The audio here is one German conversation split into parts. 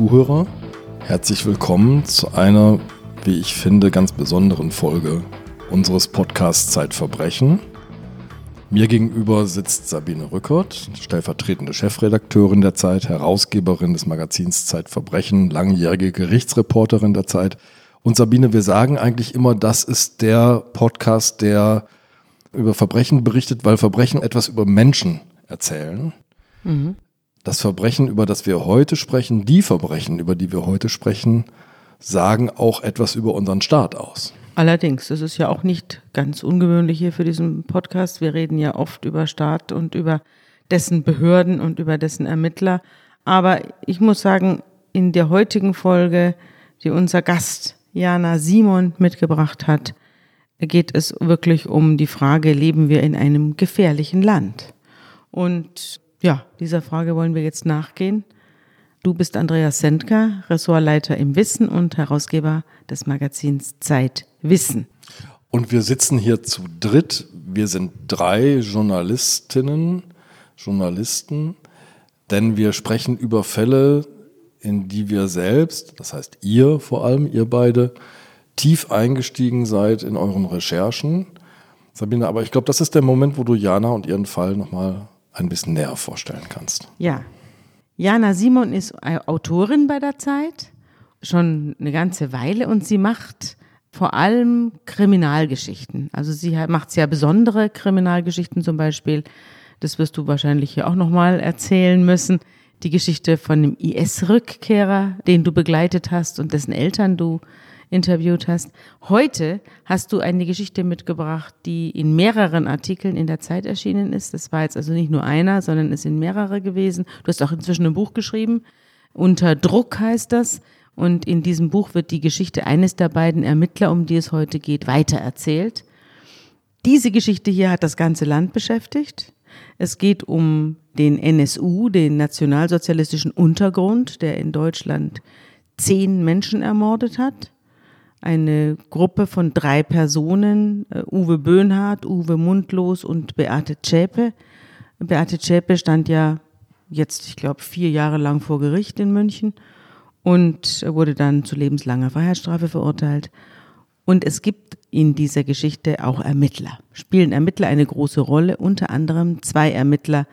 Zuhörer, herzlich willkommen zu einer, wie ich finde, ganz besonderen Folge unseres Podcasts Zeitverbrechen. Mir gegenüber sitzt Sabine Rückert, stellvertretende Chefredakteurin der Zeit, Herausgeberin des Magazins Zeitverbrechen, langjährige Gerichtsreporterin der Zeit. Und Sabine, wir sagen eigentlich immer, das ist der Podcast, der über Verbrechen berichtet, weil Verbrechen etwas über Menschen erzählen. Mhm. Das Verbrechen, über das wir heute sprechen, die Verbrechen, über die wir heute sprechen, sagen auch etwas über unseren Staat aus. Allerdings, das ist ja auch nicht ganz ungewöhnlich hier für diesen Podcast. Wir reden ja oft über Staat und über dessen Behörden und über dessen Ermittler. Aber ich muss sagen, in der heutigen Folge, die unser Gast Jana Simon mitgebracht hat, geht es wirklich um die Frage, leben wir in einem gefährlichen Land? Und ja, dieser Frage wollen wir jetzt nachgehen. Du bist Andreas Sendker, Ressortleiter im Wissen und Herausgeber des Magazins Zeit Wissen. Und wir sitzen hier zu dritt. Wir sind drei Journalistinnen, Journalisten, denn wir sprechen über Fälle, in die wir selbst, das heißt ihr vor allem, ihr beide, tief eingestiegen seid in euren Recherchen. Sabine, aber ich glaube, das ist der Moment, wo du Jana und ihren Fall nochmal ein bisschen näher vorstellen kannst. Ja. Jana Simon ist Autorin bei der Zeit, schon eine ganze Weile und sie macht vor allem Kriminalgeschichten. Also sie macht sehr besondere Kriminalgeschichten zum Beispiel. Das wirst du wahrscheinlich hier auch nochmal erzählen müssen. Die Geschichte von dem IS-Rückkehrer, den du begleitet hast und dessen Eltern du interviewt hast. Heute hast du eine Geschichte mitgebracht, die in mehreren Artikeln in der Zeit erschienen ist. Das war jetzt also nicht nur einer, sondern es sind mehrere gewesen. Du hast auch inzwischen ein Buch geschrieben. Unter Druck heißt das. Und in diesem Buch wird die Geschichte eines der beiden Ermittler, um die es heute geht, weitererzählt. Diese Geschichte hier hat das ganze Land beschäftigt. Es geht um den NSU, den nationalsozialistischen Untergrund, der in Deutschland zehn Menschen ermordet hat eine Gruppe von drei Personen, äh, Uwe Böhnhardt, Uwe Mundlos und Beate Zschäpe. Beate Zschäpe stand ja jetzt, ich glaube, vier Jahre lang vor Gericht in München und wurde dann zu lebenslanger Freiheitsstrafe verurteilt. Und es gibt in dieser Geschichte auch Ermittler. Spielen Ermittler eine große Rolle, unter anderem zwei Ermittler,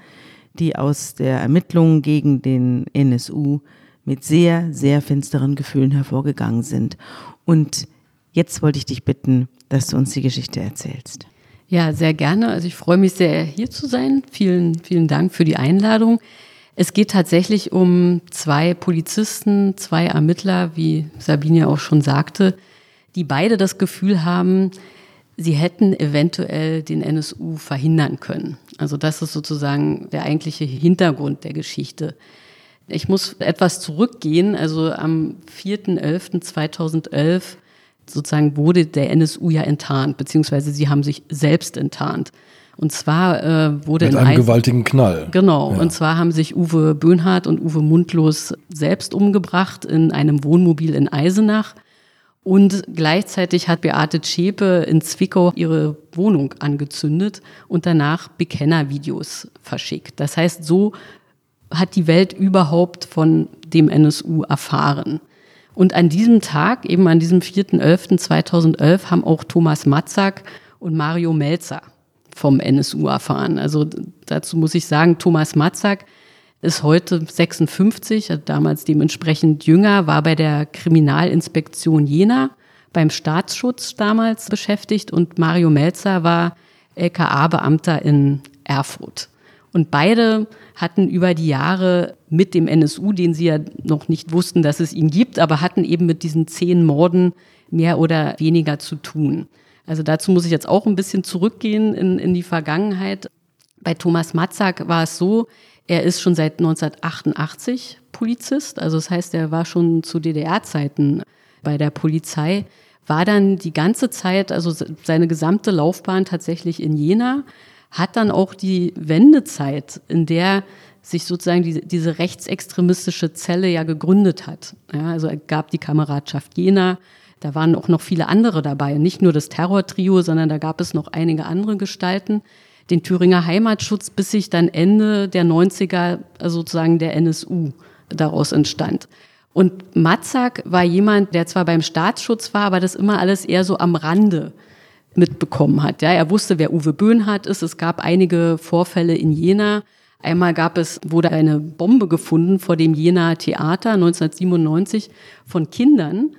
die aus der Ermittlung gegen den NSU mit sehr, sehr finsteren Gefühlen hervorgegangen sind. Und jetzt wollte ich dich bitten, dass du uns die Geschichte erzählst. Ja, sehr gerne. Also ich freue mich sehr, hier zu sein. Vielen, vielen Dank für die Einladung. Es geht tatsächlich um zwei Polizisten, zwei Ermittler, wie Sabine auch schon sagte, die beide das Gefühl haben, sie hätten eventuell den NSU verhindern können. Also das ist sozusagen der eigentliche Hintergrund der Geschichte. Ich muss etwas zurückgehen. Also am 4.11.2011 sozusagen wurde der NSU ja enttarnt, beziehungsweise sie haben sich selbst enttarnt. Und zwar äh, wurde mit einem gewaltigen Knall. Genau. Ja. Und zwar haben sich Uwe Böhnhardt und Uwe Mundlos selbst umgebracht in einem Wohnmobil in Eisenach. Und gleichzeitig hat Beate Zschäpe in Zwickau ihre Wohnung angezündet und danach Bekennervideos verschickt. Das heißt, so hat die Welt überhaupt von dem NSU erfahren. Und an diesem Tag, eben an diesem 4.11.2011, haben auch Thomas Matzak und Mario Melzer vom NSU erfahren. Also dazu muss ich sagen, Thomas Matzak ist heute 56, damals dementsprechend jünger, war bei der Kriminalinspektion Jena beim Staatsschutz damals beschäftigt und Mario Melzer war LKA-Beamter in Erfurt. Und beide hatten über die Jahre mit dem NSU, den sie ja noch nicht wussten, dass es ihn gibt, aber hatten eben mit diesen zehn Morden mehr oder weniger zu tun. Also dazu muss ich jetzt auch ein bisschen zurückgehen in, in die Vergangenheit. Bei Thomas Matzak war es so, er ist schon seit 1988 Polizist, also das heißt, er war schon zu DDR-Zeiten bei der Polizei, war dann die ganze Zeit, also seine gesamte Laufbahn tatsächlich in Jena, hat dann auch die Wendezeit, in der sich sozusagen diese, diese rechtsextremistische Zelle ja gegründet hat. Ja, also gab die Kameradschaft Jena, da waren auch noch viele andere dabei, nicht nur das Terrortrio, sondern da gab es noch einige andere Gestalten. Den Thüringer Heimatschutz, bis sich dann Ende der 90er also sozusagen der NSU daraus entstand. Und Matzak war jemand, der zwar beim Staatsschutz war, aber das immer alles eher so am Rande mitbekommen hat. Ja, er wusste, wer Uwe Böhnhardt ist. Es gab einige Vorfälle in Jena. Einmal gab es, wurde eine Bombe gefunden vor dem Jena Theater 1997 von Kindern.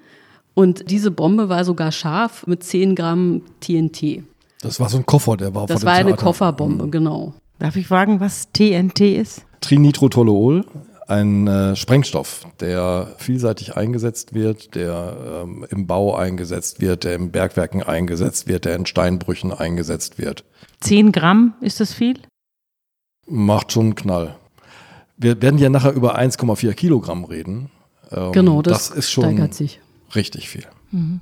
Und diese Bombe war sogar scharf mit 10 Gramm TNT. Das war so ein Koffer, der war Das war eine Kofferbombe, mhm. genau. Darf ich fragen, was TNT ist? Trinitrotoluol, ein äh, Sprengstoff, der vielseitig eingesetzt wird, der ähm, im Bau eingesetzt wird, der in Bergwerken eingesetzt wird, der in Steinbrüchen eingesetzt wird. Zehn Gramm, ist das viel? Macht schon einen Knall. Wir werden ja nachher über 1,4 Kilogramm reden. Ähm, genau, das, das ist schon sich. richtig viel. Mhm.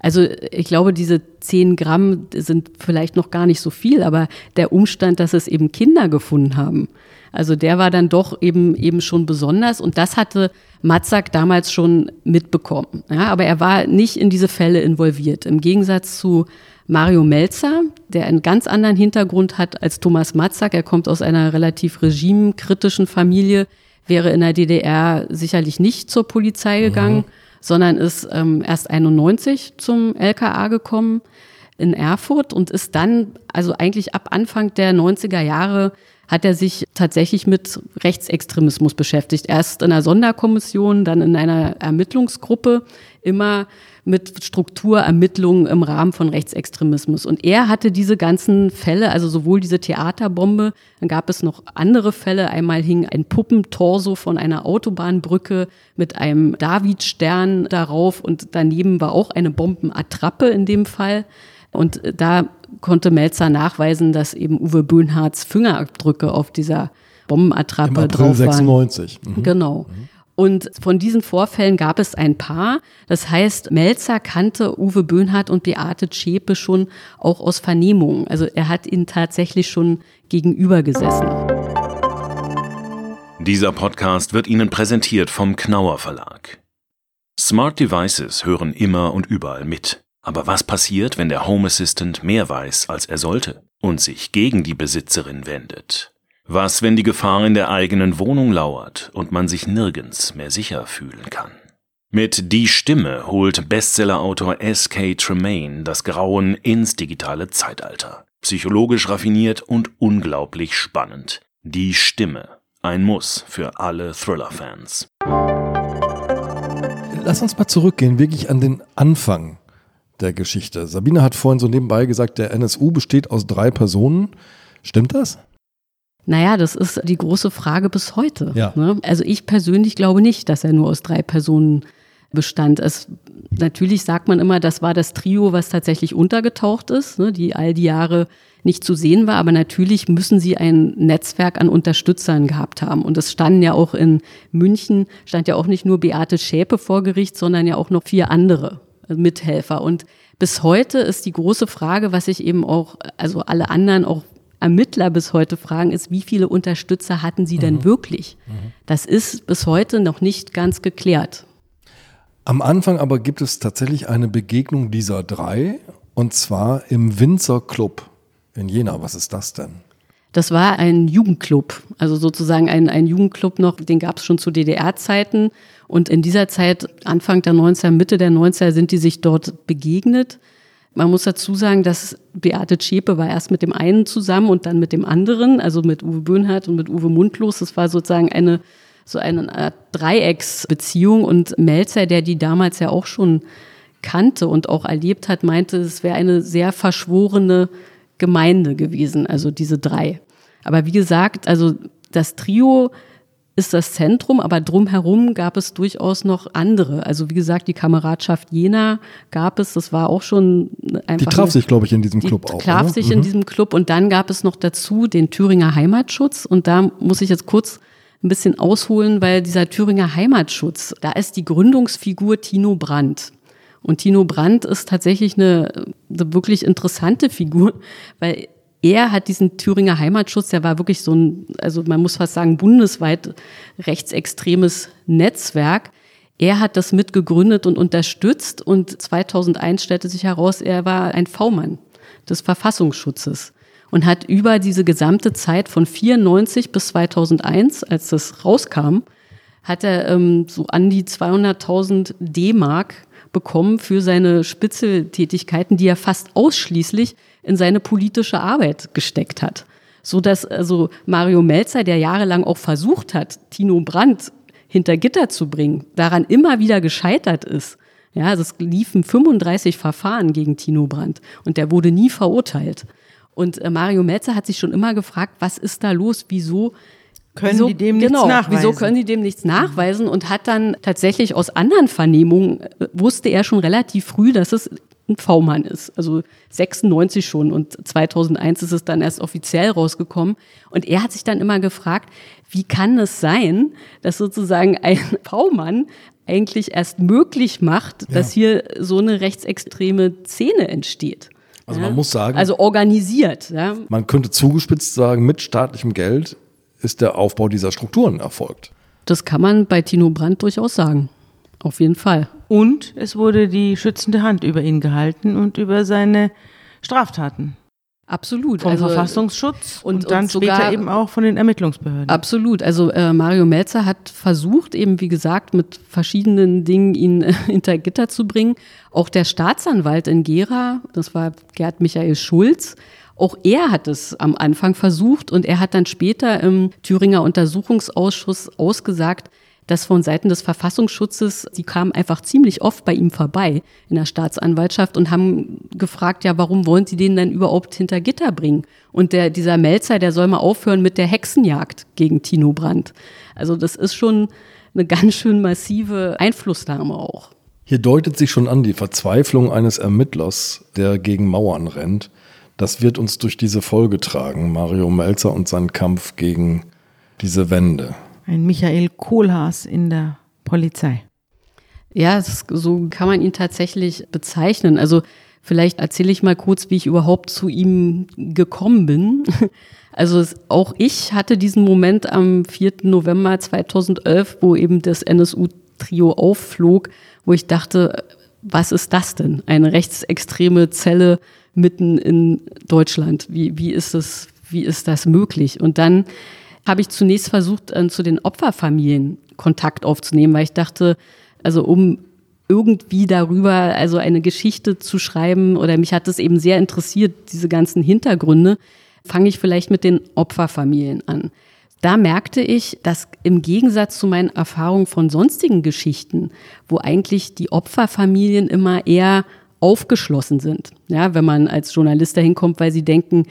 Also ich glaube, diese 10 Gramm sind vielleicht noch gar nicht so viel, aber der Umstand, dass es eben Kinder gefunden haben, also der war dann doch eben, eben schon besonders und das hatte Matzak damals schon mitbekommen. Ja, aber er war nicht in diese Fälle involviert. Im Gegensatz zu Mario Melzer, der einen ganz anderen Hintergrund hat als Thomas Matzak. Er kommt aus einer relativ regimekritischen Familie, wäre in der DDR sicherlich nicht zur Polizei gegangen, mhm. sondern ist ähm, erst 91 zum LKA gekommen in Erfurt und ist dann, also eigentlich ab Anfang der 90er Jahre, hat er sich tatsächlich mit Rechtsextremismus beschäftigt. Erst in einer Sonderkommission, dann in einer Ermittlungsgruppe, immer mit Strukturermittlungen im Rahmen von Rechtsextremismus. Und er hatte diese ganzen Fälle, also sowohl diese Theaterbombe, dann gab es noch andere Fälle. Einmal hing ein Puppentorso von einer Autobahnbrücke mit einem Davidstern darauf und daneben war auch eine Bombenattrappe in dem Fall. Und da konnte Melzer nachweisen, dass eben Uwe Böhnhardts Fingerabdrücke auf dieser Bombenattrappe drauf waren. 96. Mhm. Genau. Mhm. Und von diesen Vorfällen gab es ein paar. Das heißt, Melzer kannte Uwe Böhnhardt und Beate Zschäpe schon auch aus Vernehmungen. Also er hat ihnen tatsächlich schon gegenüber gesessen. Dieser Podcast wird Ihnen präsentiert vom Knauer Verlag. Smart Devices hören immer und überall mit. Aber was passiert, wenn der Home Assistant mehr weiß, als er sollte und sich gegen die Besitzerin wendet? Was, wenn die Gefahr in der eigenen Wohnung lauert und man sich nirgends mehr sicher fühlen kann? Mit Die Stimme holt Bestsellerautor S.K. Tremaine das Grauen ins digitale Zeitalter. Psychologisch raffiniert und unglaublich spannend. Die Stimme. Ein Muss für alle Thriller-Fans. Lass uns mal zurückgehen, wirklich an den Anfang der Geschichte. Sabine hat vorhin so nebenbei gesagt, der NSU besteht aus drei Personen. Stimmt das? Naja, das ist die große Frage bis heute. Ja. Ne? Also ich persönlich glaube nicht, dass er nur aus drei Personen bestand. Es, natürlich sagt man immer, das war das Trio, was tatsächlich untergetaucht ist, ne, die all die Jahre nicht zu sehen war. Aber natürlich müssen sie ein Netzwerk an Unterstützern gehabt haben. Und es standen ja auch in München, stand ja auch nicht nur Beate Schäpe vor Gericht, sondern ja auch noch vier andere Mithelfer. Und bis heute ist die große Frage, was sich eben auch, also alle anderen auch Ermittler bis heute fragen, ist, wie viele Unterstützer hatten sie denn mhm. wirklich? Mhm. Das ist bis heute noch nicht ganz geklärt. Am Anfang aber gibt es tatsächlich eine Begegnung dieser drei und zwar im Winzer Club in Jena. Was ist das denn? Das war ein Jugendclub, also sozusagen ein, ein Jugendclub noch, den gab es schon zu DDR-Zeiten. Und in dieser Zeit, Anfang der 90er, Mitte der 90er, sind die sich dort begegnet. Man muss dazu sagen, dass Beate Zschäpe war erst mit dem einen zusammen und dann mit dem anderen, also mit Uwe Böhnhardt und mit Uwe Mundlos. Das war sozusagen eine, so eine Art Dreiecksbeziehung und Melzer, der die damals ja auch schon kannte und auch erlebt hat, meinte, es wäre eine sehr verschworene Gemeinde gewesen, also diese drei. Aber wie gesagt, also das Trio ist das Zentrum, aber drumherum gab es durchaus noch andere. Also wie gesagt, die Kameradschaft Jena gab es, das war auch schon einfach. Die traf sich, glaube ich, in diesem Club auch. Die traf sich mhm. in diesem Club und dann gab es noch dazu den Thüringer Heimatschutz und da muss ich jetzt kurz ein bisschen ausholen, weil dieser Thüringer Heimatschutz, da ist die Gründungsfigur Tino Brandt. Und Tino Brandt ist tatsächlich eine, eine wirklich interessante Figur, weil er hat diesen Thüringer Heimatschutz, der war wirklich so ein, also man muss fast sagen, bundesweit rechtsextremes Netzwerk. Er hat das mitgegründet und unterstützt und 2001 stellte sich heraus, er war ein V-Mann des Verfassungsschutzes und hat über diese gesamte Zeit von 94 bis 2001, als das rauskam, hat er ähm, so an die 200.000 D-Mark bekommen für seine Spitzeltätigkeiten, die er fast ausschließlich in seine politische Arbeit gesteckt hat. So dass also Mario Melzer, der jahrelang auch versucht hat, Tino Brandt hinter Gitter zu bringen, daran immer wieder gescheitert ist. Ja, also es liefen 35 Verfahren gegen Tino Brandt und der wurde nie verurteilt. Und äh, Mario Melzer hat sich schon immer gefragt, was ist da los? Wieso können wieso, die dem genau, nichts nachweisen? Wieso können die dem nichts nachweisen? Und hat dann tatsächlich aus anderen Vernehmungen, äh, wusste er schon relativ früh, dass es ein V-Mann ist. Also 96 schon und 2001 ist es dann erst offiziell rausgekommen. Und er hat sich dann immer gefragt, wie kann es sein, dass sozusagen ein V-Mann eigentlich erst möglich macht, dass hier so eine rechtsextreme Szene entsteht. Also ja? man muss sagen, Also organisiert. Ja? man könnte zugespitzt sagen, mit staatlichem Geld ist der Aufbau dieser Strukturen erfolgt. Das kann man bei Tino Brandt durchaus sagen. Auf jeden Fall. Und es wurde die schützende Hand über ihn gehalten und über seine Straftaten. Absolut. Vom Also, Verfassungsschutz und, und- dann und später eben auch von den Ermittlungsbehörden. Absolut. Also äh, Mario Melzer hat versucht, eben wie gesagt, mit verschiedenen Dingen ihn äh, hinter Gitter zu bringen. Auch der Staatsanwalt in Gera, das war Gerd Michael Schulz, auch er hat es am Anfang versucht und er hat dann später im Thüringer Untersuchungsausschuss ausgesagt, dass von Seiten des Verfassungsschutzes, die kamen einfach ziemlich oft bei ihm vorbei in der Staatsanwaltschaft und haben gefragt, ja, warum wollen sie den denn überhaupt hinter Gitter bringen? Und der, dieser Melzer, der soll mal aufhören mit der Hexenjagd gegen Tino Brandt. Also das ist schon eine ganz schön massive Einflussnahme auch. Hier deutet sich schon an die Verzweiflung eines Ermittlers, der gegen Mauern rennt. Das wird uns durch diese Folge tragen, Mario Melzer und sein Kampf gegen diese Wände. Ein Michael Kohlhaas in der Polizei. Ja, ist, so kann man ihn tatsächlich bezeichnen. Also vielleicht erzähle ich mal kurz, wie ich überhaupt zu ihm gekommen bin. Also auch ich hatte diesen Moment am 4. November 2011, wo eben das NSU-Trio aufflog, wo ich dachte, was ist das denn? Eine rechtsextreme Zelle mitten in Deutschland. Wie, wie, ist, das, wie ist das möglich? Und dann habe ich zunächst versucht, äh, zu den Opferfamilien Kontakt aufzunehmen, weil ich dachte, also um irgendwie darüber, also eine Geschichte zu schreiben, oder mich hat es eben sehr interessiert, diese ganzen Hintergründe, fange ich vielleicht mit den Opferfamilien an. Da merkte ich, dass im Gegensatz zu meinen Erfahrungen von sonstigen Geschichten, wo eigentlich die Opferfamilien immer eher aufgeschlossen sind, ja, wenn man als Journalist dahin kommt, weil sie denken,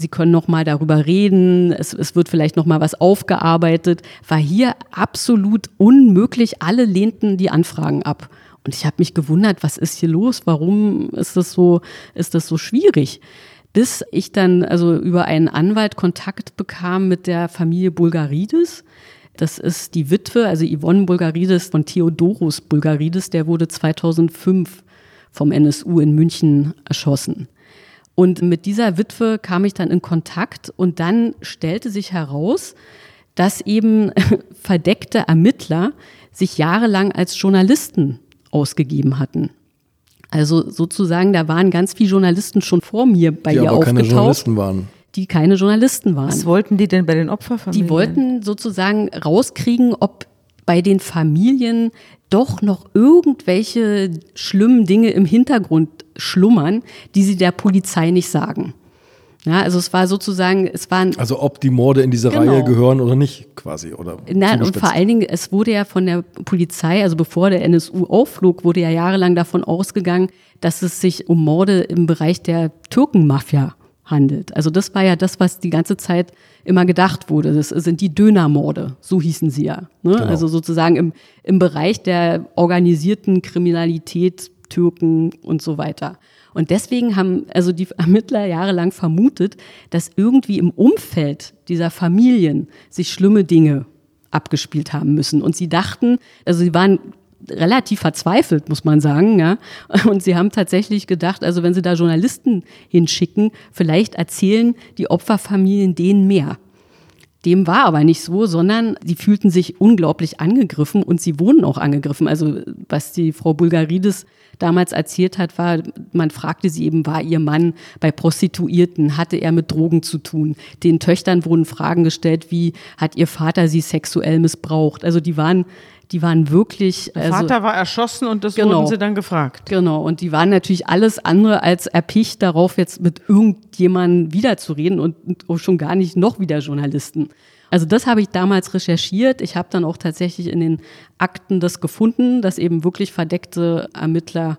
Sie können noch mal darüber reden, es, es wird vielleicht noch mal was aufgearbeitet. War hier absolut unmöglich. Alle lehnten die Anfragen ab. Und ich habe mich gewundert, was ist hier los? Warum ist das so, ist das so schwierig? Bis ich dann also über einen Anwalt Kontakt bekam mit der Familie Bulgaridis. Das ist die Witwe, also Yvonne Bulgaridis von Theodoros Bulgaridis, der wurde 2005 vom NSU in München erschossen. Und mit dieser Witwe kam ich dann in Kontakt und dann stellte sich heraus, dass eben verdeckte Ermittler sich jahrelang als Journalisten ausgegeben hatten. Also sozusagen, da waren ganz viele Journalisten schon vor mir bei Die ihr aber keine aufgetaucht, Journalisten waren. die keine Journalisten waren. Was wollten die denn bei den Opferfamilien? Die wollten sozusagen rauskriegen, ob bei den Familien doch noch irgendwelche schlimmen Dinge im Hintergrund schlummern, die sie der Polizei nicht sagen. Ja, also es war sozusagen, es waren Also ob die Morde in diese Genau. Reihe gehören oder nicht, quasi. Oder Nein, und vor allen Dingen, es wurde ja von der Polizei, also bevor der NSU aufflog, wurde ja jahrelang davon ausgegangen, dass es sich um Morde im Bereich der Türkenmafia handelt. Also das war ja das, was die ganze Zeit immer gedacht wurde. Das sind die Dönermorde, so hießen sie ja. Ne? Genau. Also sozusagen im, im Bereich der organisierten Kriminalität, Türken und so weiter. Und deswegen haben also die Ermittler jahrelang vermutet, dass irgendwie im Umfeld dieser Familien sich schlimme Dinge abgespielt haben müssen. Und sie dachten, also sie waren relativ verzweifelt, muss man sagen, ja. Und sie haben tatsächlich gedacht, also wenn sie da Journalisten hinschicken, vielleicht erzählen die Opferfamilien denen mehr. Dem war aber nicht so, sondern sie fühlten sich unglaublich angegriffen und sie wurden auch angegriffen. Also was die Frau Bulgaridis damals erzählt hat, war, man fragte sie eben, war ihr Mann bei Prostituierten, hatte er mit Drogen zu tun? Den Töchtern wurden Fragen gestellt, wie hat ihr Vater sie sexuell missbraucht? Also die waren die waren wirklich. Der also, Vater war erschossen und das Genau. wurden sie dann gefragt. Genau, und die waren natürlich alles andere als erpicht darauf, jetzt mit irgendjemandem wiederzureden und und schon gar nicht noch wieder Journalisten. Also das habe ich damals recherchiert. Ich habe dann auch tatsächlich in den Akten das gefunden, dass eben wirklich verdeckte Ermittler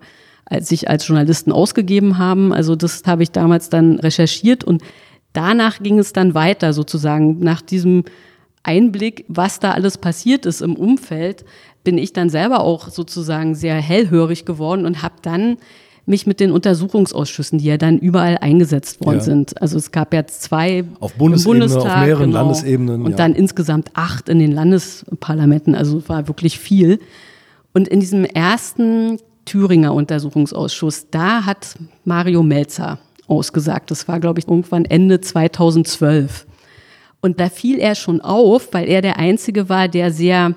sich als Journalisten ausgegeben haben. Also das habe ich damals dann recherchiert und danach ging es dann weiter sozusagen nach diesem Einblick, was da alles passiert ist im Umfeld, bin ich dann selber auch sozusagen sehr hellhörig geworden und habe dann mich mit den Untersuchungsausschüssen, die ja dann überall eingesetzt worden Ja. sind. Also es gab jetzt zwei Auf Bundesebene, auf Bundestag, mehreren genau, Landesebenen, und ja. dann insgesamt acht in den Landesparlamenten. Also es war wirklich viel. Und in diesem ersten Thüringer Untersuchungsausschuss, da hat Mario Melzer ausgesagt. Das war, glaube ich, irgendwann Ende 2012. Und da fiel er schon auf, weil er der Einzige war, der sehr,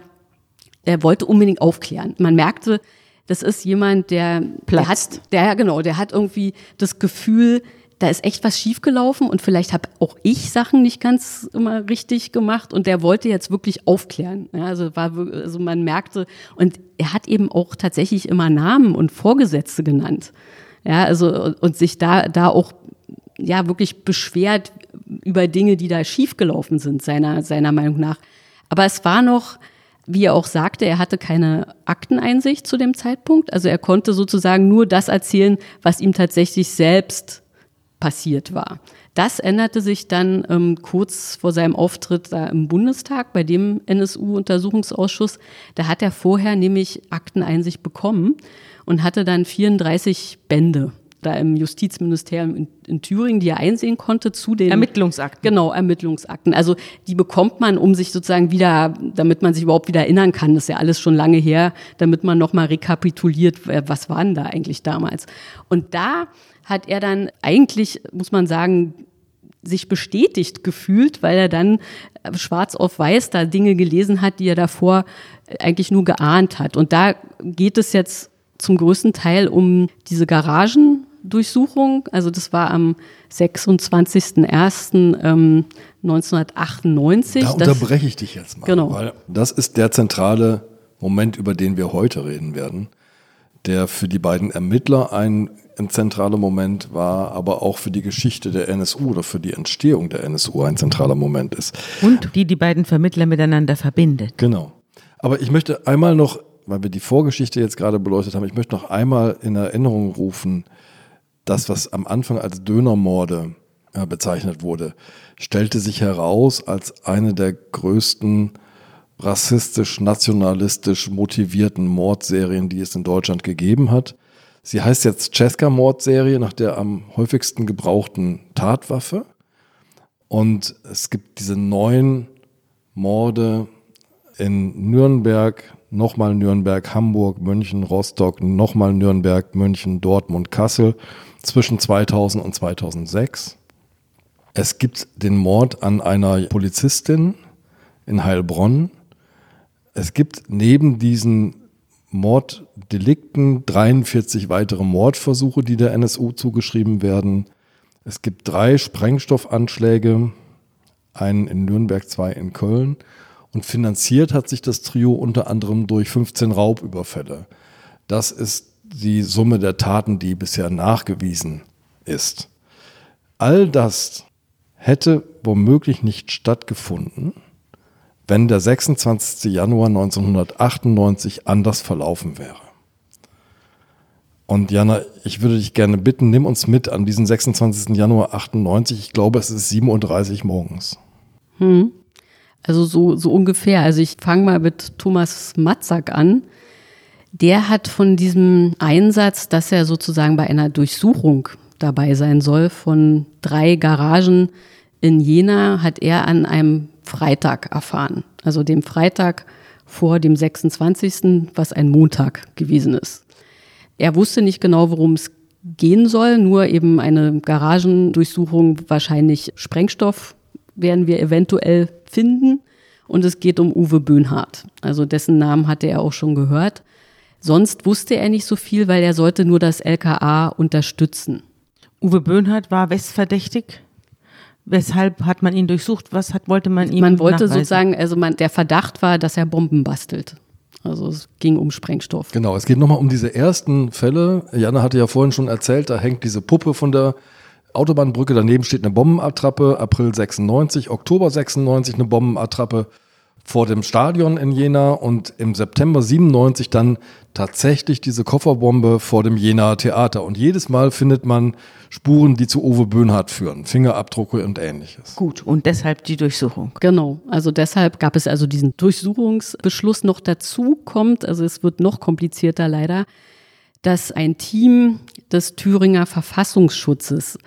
er wollte unbedingt aufklären. Man merkte, das ist jemand, der, der hat, der, genau, der hat irgendwie das Gefühl, da ist echt was schiefgelaufen und vielleicht habe auch ich Sachen nicht ganz immer richtig gemacht und der wollte jetzt wirklich aufklären. Ja, also, war, also man merkte, und er hat eben auch tatsächlich immer Namen und Vorgesetzte genannt. Ja, also und sich da, da auch ja wirklich beschwert über Dinge, die da schiefgelaufen sind, seiner, seiner Meinung nach. Aber es war noch, wie er auch sagte, er hatte keine Akteneinsicht zu dem Zeitpunkt. Also er konnte sozusagen nur das erzählen, was ihm tatsächlich selbst passiert war. Das änderte sich dann ähm, kurz vor seinem Auftritt da im Bundestag bei dem NSU-Untersuchungsausschuss. Da hat er vorher nämlich Akteneinsicht bekommen und hatte dann 34 Bände da im Justizministerium in, in Thüringen, die er einsehen konnte zu den Ermittlungsakten. Genau, Ermittlungsakten. Also die bekommt man, um sich sozusagen wieder, damit man sich überhaupt wieder erinnern kann, das ist ja alles schon lange her, damit man nochmal rekapituliert, was war denn da eigentlich damals. Und da hat er dann eigentlich, muss man sagen, sich bestätigt gefühlt, weil er dann schwarz auf weiß da Dinge gelesen hat, die er davor eigentlich nur geahnt hat. Und da geht es jetzt zum größten Teil um diese Garagendurchsuchung. Also das war am 26.01. ähm, 1998. Da Das- unterbreche ich dich jetzt mal. Genau. Weil das ist der zentrale Moment, über den wir heute reden werden, der für die beiden Ermittler ein, ein zentraler Moment war, aber auch für die Geschichte der NSU oder für die Entstehung der NSU ein zentraler Moment ist. Und die die beiden Vermittler miteinander verbindet. Genau. Aber ich möchte einmal noch, weil wir die Vorgeschichte jetzt gerade beleuchtet haben, ich möchte noch einmal in Erinnerung rufen, das, was am Anfang als Dönermorde äh, bezeichnet wurde, stellte sich heraus als eine der größten rassistisch-nationalistisch motivierten Mordserien, die es in Deutschland gegeben hat. Sie heißt jetzt Cesca-Mordserie nach der am häufigsten gebrauchten Tatwaffe. Und es gibt diese neun Morde in Nürnberg, nochmal Nürnberg, Hamburg, München, Rostock, nochmal Nürnberg, München, Dortmund, Kassel zwischen 2000 und 2006. Es gibt den Mord an einer Polizistin in Heilbronn. Es gibt neben diesen Morddelikten 43 weitere Mordversuche, die der NSU zugeschrieben werden. Es gibt drei Sprengstoffanschläge, einen in Nürnberg, zwei in Köln. Und finanziert hat sich das Trio unter anderem durch 15 Raubüberfälle. Das ist die Summe der Taten, die bisher nachgewiesen ist. All das hätte womöglich nicht stattgefunden, wenn der 26. Januar 1998 anders verlaufen wäre. Und Jana, ich würde dich gerne bitten, nimm uns mit an diesen 26. Januar 98. Ich glaube, es ist 7.30 Uhr morgens. Also so, so ungefähr. Also ich fange mal mit Thomas Matzak an. Der hat von diesem Einsatz, dass er sozusagen bei einer Durchsuchung dabei sein soll von drei Garagen in Jena, hat er an einem Freitag erfahren. Also dem Freitag vor dem 26., was ein Montag gewesen ist. Er wusste nicht genau, worum es gehen soll, nur eben eine Garagendurchsuchung, wahrscheinlich Sprengstoff werden wir eventuell finden. Und es geht um Uwe Böhnhardt. Also dessen Namen hatte er auch schon gehört. Sonst wusste er nicht so viel, weil er sollte nur das LKA unterstützen. Uwe Böhnhardt war westverdächtig. Weshalb hat man ihn durchsucht? Was hat, wollte man ihm Man wollte nachweisen? sozusagen, also man, der Verdacht war, dass er Bomben bastelt. Also es ging um Sprengstoff. Genau, es geht nochmal um diese ersten Fälle. Jana hatte ja vorhin schon erzählt, da hängt diese Puppe von der Autobahnbrücke, daneben steht eine Bombenattrappe, April 96, Oktober 96 eine Bombenattrappe vor dem Stadion in Jena und im September 97 dann tatsächlich diese Kofferbombe vor dem Jenaer Theater. Und jedes Mal findet man Spuren, die zu Uwe Böhnhardt führen, Fingerabdrucke und ähnliches. Gut, und deshalb die Durchsuchung. Genau, also deshalb gab es also diesen Durchsuchungsbeschluss noch dazu kommt, also es wird noch komplizierter leider, dass ein Team des Thüringer Verfassungsschutzes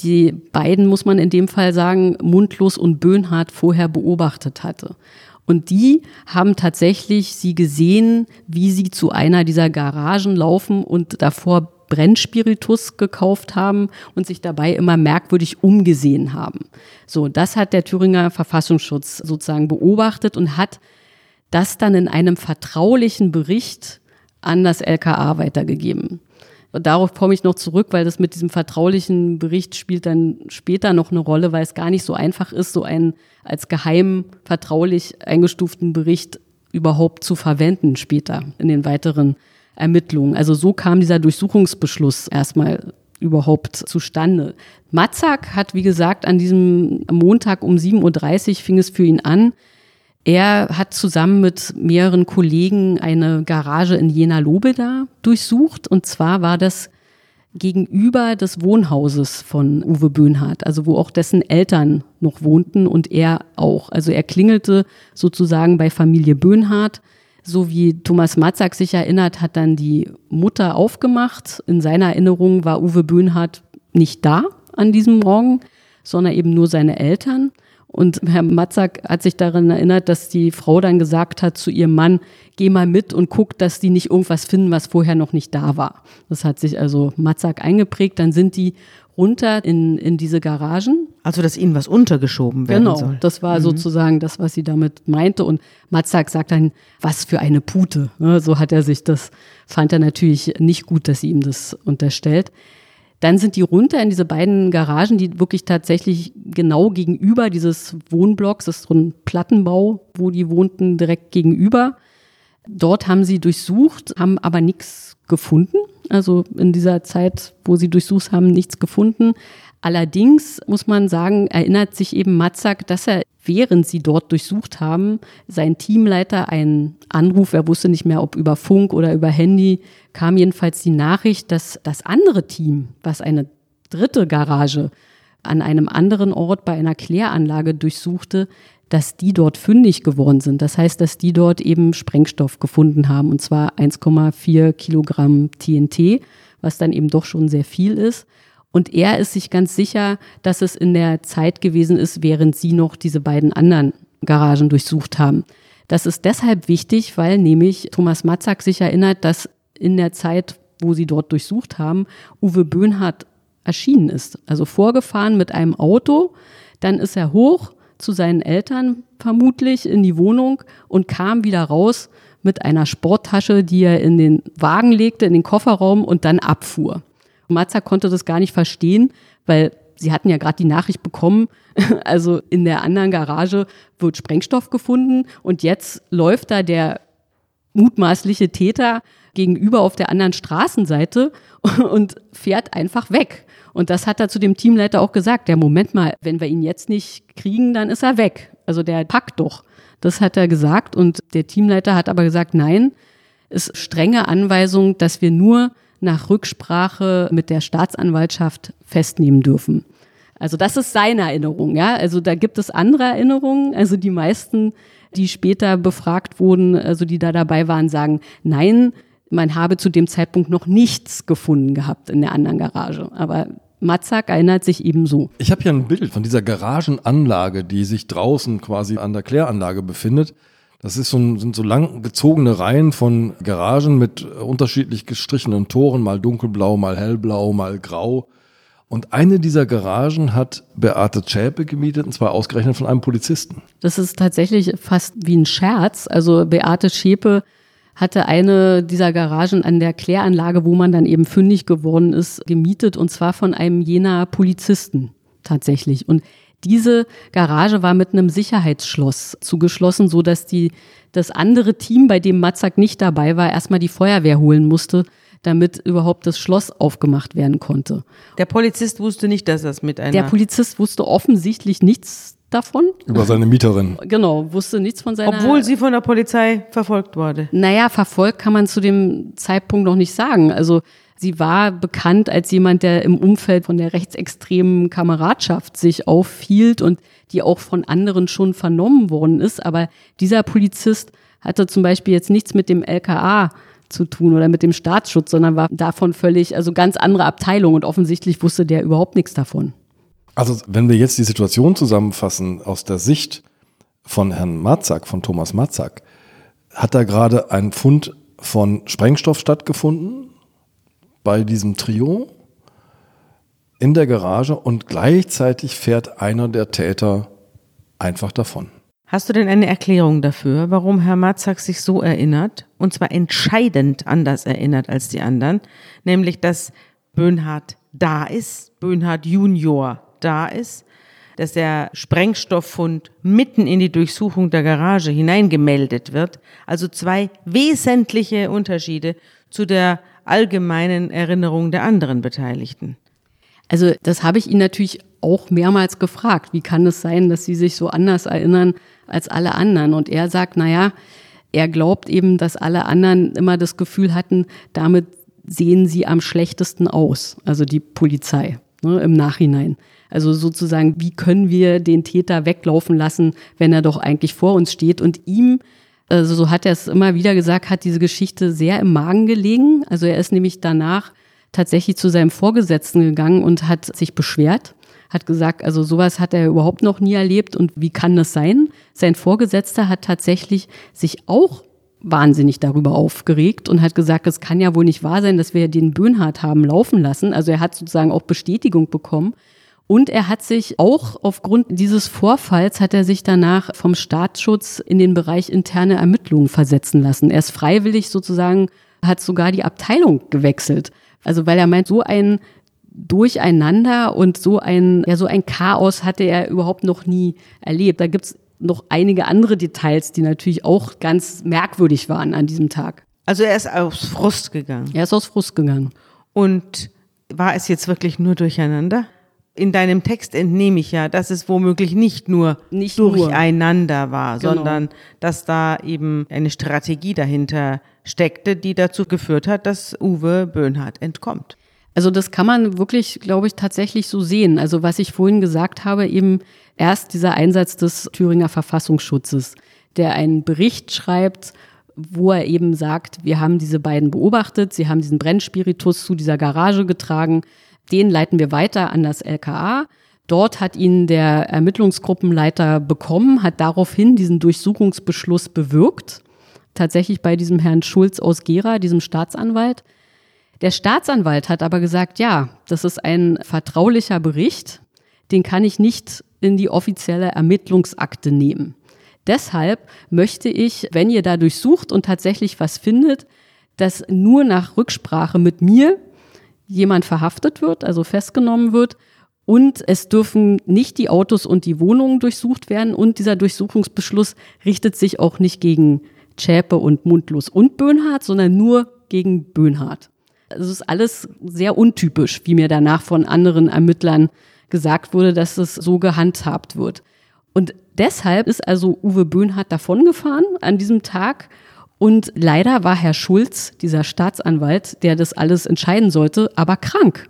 die beiden, muss man in dem Fall sagen, Mundlos und Böhnhardt vorher beobachtet hatte. Und die haben tatsächlich sie gesehen, wie sie zu einer dieser Garagen laufen und davor Brennspiritus gekauft haben und sich dabei immer merkwürdig umgesehen haben. So, das hat der Thüringer Verfassungsschutz sozusagen beobachtet und hat das dann in einem vertraulichen Bericht an das LKA weitergegeben. Darauf komme ich noch zurück, weil das mit diesem vertraulichen Bericht spielt dann später noch eine Rolle, weil es gar nicht so einfach ist, so einen als geheim vertraulich eingestuften Bericht überhaupt zu verwenden später in den weiteren Ermittlungen. Also so kam dieser Durchsuchungsbeschluss erstmal überhaupt zustande. Matzak hat, wie gesagt, an diesem Montag um 7.30 Uhr fing es für ihn an. Er hat zusammen mit mehreren Kollegen eine Garage in Jena-Lobeda durchsucht. Und zwar war das gegenüber des Wohnhauses von Uwe Böhnhardt, also wo auch dessen Eltern noch wohnten und er auch. Also er klingelte sozusagen bei Familie Böhnhardt. So wie Thomas Matzak sich erinnert, hat dann die Mutter aufgemacht. In seiner Erinnerung war Uwe Böhnhardt nicht da an diesem Morgen, sondern eben nur seine Eltern. Und Herr Matzak hat sich daran erinnert, dass die Frau dann gesagt hat zu ihrem Mann, geh mal mit und guck, dass die nicht irgendwas finden, was vorher noch nicht da war. Das hat sich also Matzak eingeprägt. Dann sind die runter in, in diese Garagen. Also, dass ihnen was untergeschoben werden Genau, soll. das war sozusagen das, was sie damit meinte. Und Matzak sagt dann, was für eine Pute. Ne, So hat er sich das, fand er natürlich nicht gut, dass sie ihm das unterstellt. Dann sind die runter in diese beiden Garagen, die wirklich tatsächlich genau gegenüber dieses Wohnblocks, das ist so ein Plattenbau, wo die wohnten, direkt gegenüber. Dort haben sie durchsucht, haben aber nichts gefunden. Also in dieser Zeit, wo sie durchsucht haben, nichts gefunden. Allerdings muss man sagen, erinnert sich eben Matzak, dass er, während sie dort durchsucht haben, sein Teamleiter einen Anruf, er wusste nicht mehr, ob über Funk oder über Handy, kam jedenfalls die Nachricht, dass das andere Team, was eine dritte Garage an einem anderen Ort bei einer Kläranlage durchsuchte, dass die dort fündig geworden sind. Das heißt, dass die dort eben Sprengstoff gefunden haben, und zwar 1,4 Kilogramm TNT, was dann eben doch schon sehr viel ist. Und er ist sich ganz sicher, dass es in der Zeit gewesen ist, während sie noch diese beiden anderen Garagen durchsucht haben. Das ist deshalb wichtig, weil nämlich Thomas Matzak sich erinnert, dass in der Zeit, wo sie dort durchsucht haben, Uwe Böhnhardt erschienen ist. Also vorgefahren mit einem Auto, dann ist er hoch zu seinen Eltern vermutlich in die Wohnung und kam wieder raus mit einer Sporttasche, die er in den Wagen legte, in den Kofferraum und dann abfuhr. Matza konnte das gar nicht verstehen, weil sie hatten ja gerade die Nachricht bekommen, also in der anderen Garage wird Sprengstoff gefunden und jetzt läuft da der mutmaßliche Täter gegenüber auf der anderen Straßenseite und fährt einfach weg. Und das hat er zu dem Teamleiter auch gesagt. Der Moment mal, wenn wir ihn jetzt nicht kriegen, dann ist er weg. Also der packt doch. Das hat er gesagt und der Teamleiter hat aber gesagt, nein, ist strenge Anweisung, dass wir nur nach Rücksprache mit der Staatsanwaltschaft festnehmen dürfen. Also das ist seine Erinnerung, ja. Also da gibt es andere Erinnerungen. Also die meisten, die später befragt wurden, also die da dabei waren, sagen, nein, man habe zu dem Zeitpunkt noch nichts gefunden gehabt in der anderen Garage. Aber Matzak erinnert sich eben so. Ich habe hier ein Bild von dieser Garagenanlage, die sich draußen quasi an der Kläranlage befindet. Das ist so sind so lang gezogene Reihen von Garagen mit unterschiedlich gestrichenen Toren, mal dunkelblau, mal hellblau, mal grau. Und eine dieser Garagen hat Beate Zschäpe gemietet, und zwar ausgerechnet von einem Polizisten. Das ist tatsächlich fast wie ein Scherz. Also Beate Schäpe hatte eine dieser Garagen an der Kläranlage, wo man dann eben fündig geworden ist, gemietet und zwar von einem jener Polizisten tatsächlich. Und diese Garage war mit einem Sicherheitsschloss zugeschlossen, so dass die, das andere Team, bei dem Matzak nicht dabei war, erstmal die Feuerwehr holen musste, damit überhaupt das Schloss aufgemacht werden konnte. Der Polizist wusste nicht, dass das mit einer. Der Polizist wusste offensichtlich nichts davon. Über seine Mieterin. Genau, wusste nichts von seiner. Obwohl sie von der Polizei verfolgt wurde. Naja, verfolgt kann man zu dem Zeitpunkt noch nicht sagen. Also sie war bekannt als jemand, der im Umfeld von der rechtsextremen Kameradschaft sich aufhielt und die auch von anderen schon vernommen worden ist. Aber dieser Polizist hatte zum Beispiel jetzt nichts mit dem LKA zu tun oder mit dem Staatsschutz, sondern war davon völlig, also ganz andere Abteilung und offensichtlich wusste der überhaupt nichts davon. Also wenn wir jetzt die Situation zusammenfassen aus der Sicht von Herrn Matzak, von Thomas Matzak, hat da gerade ein Fund von Sprengstoff stattgefunden bei diesem Trio in der Garage und gleichzeitig fährt einer der Täter einfach davon. Hast du denn eine Erklärung dafür, warum Herr Matzak sich so erinnert, und zwar entscheidend anders erinnert als die anderen, nämlich dass Böhnhardt da ist, Böhnhardt Junior da ist, dass der Sprengstofffund mitten in die Durchsuchung der Garage hineingemeldet wird. Also zwei wesentliche Unterschiede zu der allgemeinen Erinnerung der anderen Beteiligten. Also das habe ich ihn natürlich auch mehrmals gefragt. Wie kann es sein, dass Sie sich so anders erinnern als alle anderen? Und er sagt, naja, er glaubt eben, dass alle anderen immer das Gefühl hatten, damit sehen sie am schlechtesten aus, also die Polizei ne, im Nachhinein. Also sozusagen, wie können wir den Täter weglaufen lassen, wenn er doch eigentlich vor uns steht? Und ihm, also so hat er es immer wieder gesagt, hat diese Geschichte sehr im Magen gelegen. Also er ist nämlich danach tatsächlich zu seinem Vorgesetzten gegangen und hat sich beschwert, hat gesagt, also sowas hat er überhaupt noch nie erlebt und wie kann das sein? Sein Vorgesetzter hat tatsächlich sich auch wahnsinnig darüber aufgeregt und hat gesagt, es kann ja wohl nicht wahr sein, dass wir den Böhnhardt haben laufen lassen. Also er hat sozusagen auch Bestätigung bekommen. Und er hat sich auch aufgrund dieses Vorfalls hat er sich danach vom Staatsschutz in den Bereich interne Ermittlungen versetzen lassen. Er ist freiwillig sozusagen, hat sogar die Abteilung gewechselt. Also weil er meint, so ein Durcheinander und so ein, ja, so ein Chaos hatte er überhaupt noch nie erlebt. Da gibt's noch einige andere Details, die natürlich auch ganz merkwürdig waren an diesem Tag. Also er ist aus Frust gegangen. Er ist aus Frust gegangen. Und war es jetzt wirklich nur durcheinander? In deinem Text entnehme ich ja, dass es womöglich nicht nur Nicht nur. durcheinander war, Genau. sondern dass da eben eine Strategie dahinter steckte, die dazu geführt hat, dass Uwe Böhnhardt entkommt. Also das kann man wirklich, glaube ich, tatsächlich so sehen. Also was ich vorhin gesagt habe, eben erst dieser Einsatz des Thüringer Verfassungsschutzes, der einen Bericht schreibt, wo er eben sagt, wir haben diese beiden beobachtet, sie haben diesen Brennspiritus zu dieser Garage getragen, den leiten wir weiter an das LKA. Dort hat ihn der Ermittlungsgruppenleiter bekommen, hat daraufhin diesen Durchsuchungsbeschluss bewirkt, tatsächlich bei diesem Herrn Schulz aus Gera, diesem Staatsanwalt. Der Staatsanwalt hat aber gesagt, ja, das ist ein vertraulicher Bericht, den kann ich nicht in die offizielle Ermittlungsakte nehmen. Deshalb möchte ich, wenn ihr da durchsucht und tatsächlich was findet, dass nur nach Rücksprache mit mir jemand verhaftet wird, also festgenommen wird. Und es dürfen nicht die Autos und die Wohnungen durchsucht werden. Und dieser Durchsuchungsbeschluss richtet sich auch nicht gegen Zschäpe und Mundlos und Böhnhardt, sondern nur gegen Böhnhardt. Also es ist alles sehr untypisch, wie mir danach von anderen Ermittlern gesagt wurde, dass es so gehandhabt wird. Und deshalb ist also Uwe Böhnhardt davongefahren an diesem Tag. Und leider war Herr Schulz, dieser Staatsanwalt, der das alles entscheiden sollte, aber krank.